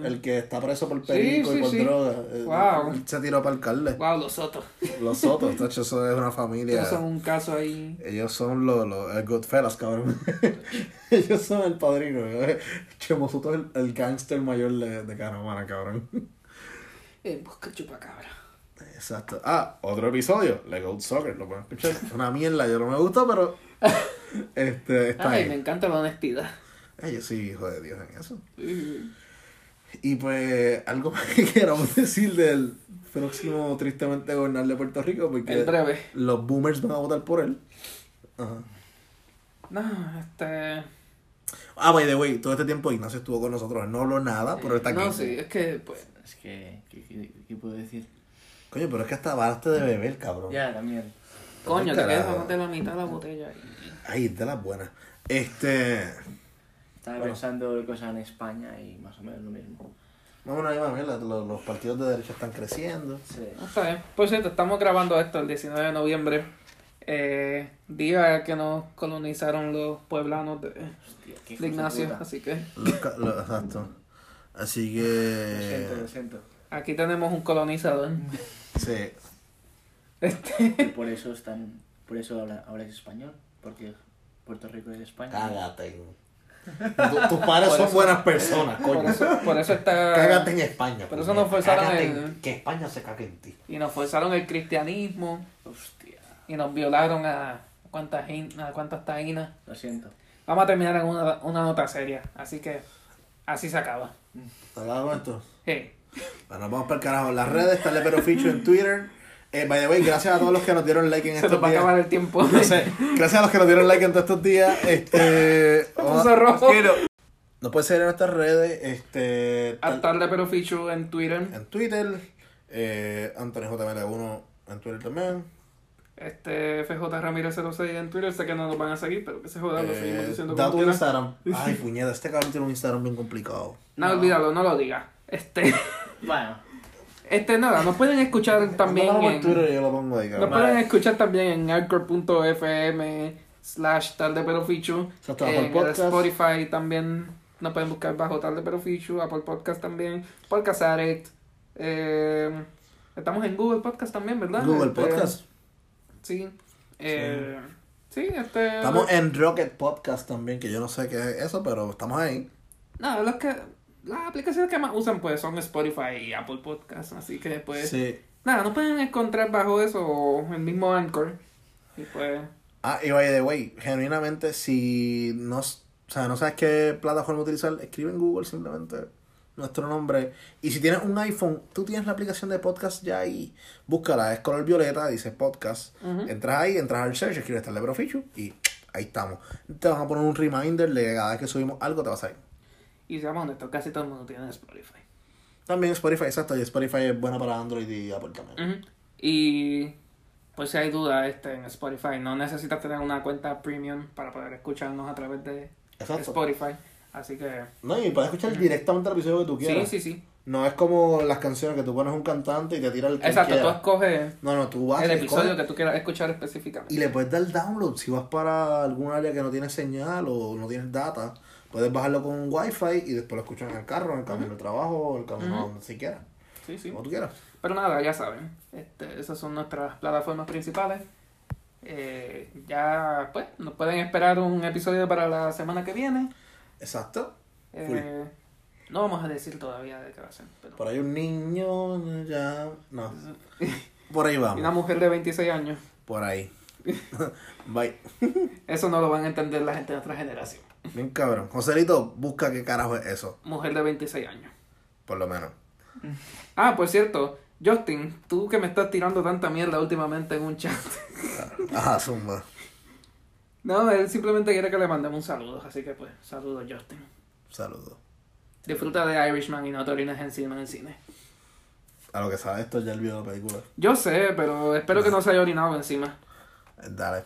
El que está preso por perico Ah. sí, y por sí. droga. Eh, Wow. él Se tiró para alcalde. Wow, los otros. Los Sotos, tacho, eso es una familia. Estos son un caso ahí. Ellos son los, los el Goodfellas, cabrón. Ellos son el padrino. Chemo Soto es el, el gángster mayor de, de Canovana, cabrón. En busca chupacabra. Exacto. Ah, otro episodio. Lego Soccer, lo pueden escuchar. Es una mierda, yo no me gusta, pero. Este, está Ay, me ahí. encanta la honestidad. Ay, yo soy hijo de Dios en eso. Y pues, algo más que queramos decir del próximo tristemente gobernador de Puerto Rico, porque breve. los boomers van a votar por él. Ajá. No, este. Ah, by the way, todo este tiempo Ignacio estuvo con nosotros. No habló nada, pero está aquí. No, sí, es que, pues. Es que, ¿qué, qué, qué puedo decir? Coño, pero es que hasta baraste de beber, cabrón. Ya, también. Coño, te quedas de la mitad de la botella. ahí. Ay, de las buenas. Este. Estaba Bueno. pensando cosas en España y más o menos lo mismo. Vamos a ver, mierda, los, los partidos de derecha están creciendo. Sí. No está bien. Por cierto, estamos grabando esto el 19 de noviembre. Eh, día que nos colonizaron los pueblanos de, Hostia, de de Ignacio. Así que Los ca- los- exacto. Así Lo siento, que. lo siento. aquí tenemos un colonizador. Sí. Este. Y por eso están. Por eso ahora, ahora es español. Porque Puerto Rico es España. Cágate. Tu- tus padres son eso- buenas personas, Por coño. eso, por eso está... Cágate en España. Por eso nos forzaron el- Que España se cague en ti. Y nos forzaron el cristianismo. Hostia. Y nos violaron a cuántas, a cuántas taínas. Lo siento. Vamos a terminar en una, una nota seria. Así que así se acaba. ¿Te acabas con esto? Hey, Bueno, vamos para el carajo. En las redes, está Pero Fichu en Twitter. Eh, by the way, gracias a todos los que nos dieron like en se estos nos va a acabar días. el tiempo. No sé, gracias a los que nos dieron like en todos estos días. Este. Puso rojo. Nos puedes seguir en nuestras redes. Este. tal- Tarde pero Fichu en Twitter. en Twitter. Eh, Anthony JML1 en Twitter también. Este FJ Ramírez 06 en Twitter. Sé que no nos van a seguir, pero que se jodan, lo seguimos Eh, diciendo da tu. Instagram. Ay, puñeta, este cabrón tiene un Instagram bien complicado. No, No. olvídalo, no lo digas. Este, Bueno, este nada, nos pueden escuchar también en... Twitter y yo lo pongo ahí, Nos pueden escuchar también en anchor.fm slash tarde pero fichu. En el. Spotify también nos pueden buscar bajo tarde pero fichu. Apple Podcast también. Podcast Addict. Eh, estamos en Google Podcast también, ¿verdad? Google Este, Podcast. Sí. Eh, sí, este... Estamos en Rocket Podcast también, que yo no sé qué es eso, pero estamos ahí. No, los que... Las aplicaciones que más usan pues son Spotify y Apple Podcast. Así que pues... Sí. Nada, nos pueden encontrar bajo eso el mismo Anchor. Y pues... Ah, y by the way, genuinamente, si no, o sea, no sabes qué plataforma utilizar, escribe en Google simplemente nuestro nombre. Y si tienes un iPhone, tú tienes la aplicación de podcast ya ahí. Búscala, es color violeta, dice podcast. Entras ahí, entras al search, escribes tal de Fichu y ahí estamos. Te van a poner un reminder de cada vez que subimos algo, te va a salir. Y seamos honestos, casi todo el mundo tiene Spotify. También Spotify, exacto, y Spotify es buena para Android y Apple también. Y pues si hay duda este en Spotify, no necesitas tener una cuenta premium para poder escucharnos a través de Exacto. Spotify. Así que No, y puedes escuchar directamente el episodio que tú sí, quieras. sí, sí. No es como las canciones que tú pones un cantante y te tira el que Exacto, tú escoges No, no, tú vas el episodio escoges que tú quieras escuchar específicamente. y le puedes dar download. Si vas para algún área que no tiene señal o no tienes data, puedes bajarlo con un wifi y después lo escuchas en el carro, en el camino al trabajo o el camino Ujú. donde si quieras. Sí, sí. Como tú quieras. Pero nada, ya saben. Este, esas son nuestras plataformas principales. Eh, ya, pues, nos pueden esperar un episodio para la semana que viene. Exacto. Eh, no vamos a decir todavía de qué va a ser. Pero... Por ahí un niño, ya. No. Por ahí Y una vamos. mujer de 26 años. Por ahí. Bye. Eso no lo van a entender la gente de otra generación. Bien cabrón. Joselito, busca qué carajo es eso. Mujer de 26 años. Por lo menos. Ah, por cierto, Justin, tú que me estás tirando tanta mierda últimamente en un chat. Ajá, zumba. No, él simplemente quiere que le mandemos un saludo. Así que pues, saludos Justin. Saludos. Disfruta de Irishman y no te orines encima en el cine. A lo que sabe esto ya el video de la película. Yo sé, pero espero que no se haya orinado encima. Dale.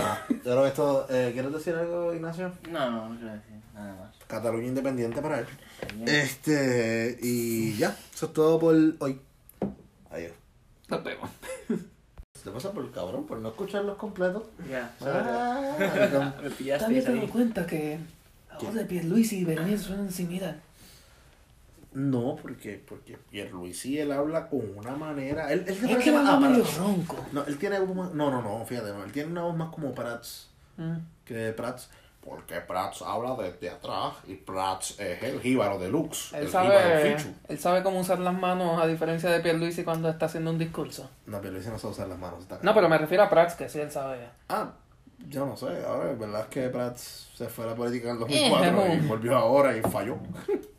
Ah, yo creo que esto. Eh, ¿Quieres decir algo, Ignacio? no, no, no quiero decir nada más. Cataluña independiente para él. Este. Y ya. Eso es todo por hoy. Adiós. Nos vemos. ¿Te pasa por el cabrón? Por no escucharlos completos. Ya, Ah. Me pillaste ahí. cuenta que la voz de Pierluisi y Berenice suenan similar? No, porque, porque Pierluisi él habla con una manera. Él, él se Es que habla medio Prats. ronco. No, él tiene voz más. No, no, no, fíjate, no. Él tiene una voz más como Prats. Mm. Que Prats. Porque Prats habla desde atrás y Prats es el jíbaro deluxe. Él el sabe, fichu. él sabe cómo usar las manos a diferencia de Pierluisi cuando está haciendo un discurso. No, Pierluisi no sabe usar las manos. está No, pero me refiero a Prax, que sí él sabe. Ah, yo no sé, ahora es verdad es que Prats se fue a la política en el 2004 Eh, y volvió ahora y falló.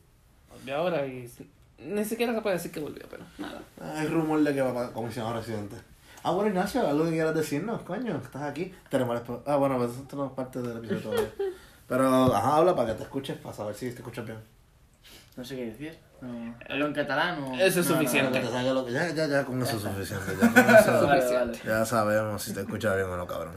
Volvió ahora y ni siquiera se puede decir que volvió, pero nada. Hay rumor de que va para comisionado residente. Ah, bueno, Ignacio, algo que quieras decirnos, coño, estás aquí. Tenemos Ah, bueno, pues esto no es parte del episodio todavía. Pero, ajá, habla para que te escuches, para saber si te escuchas bien. No sé qué decir. No. ¿Hablo en catalán o...? Eso es No, suficiente. Lo que- Ya, ya, ya, con eso es suficiente. Ya, con no. eso Vale, vale. ya sabemos si te escuchas bien o no, cabrón.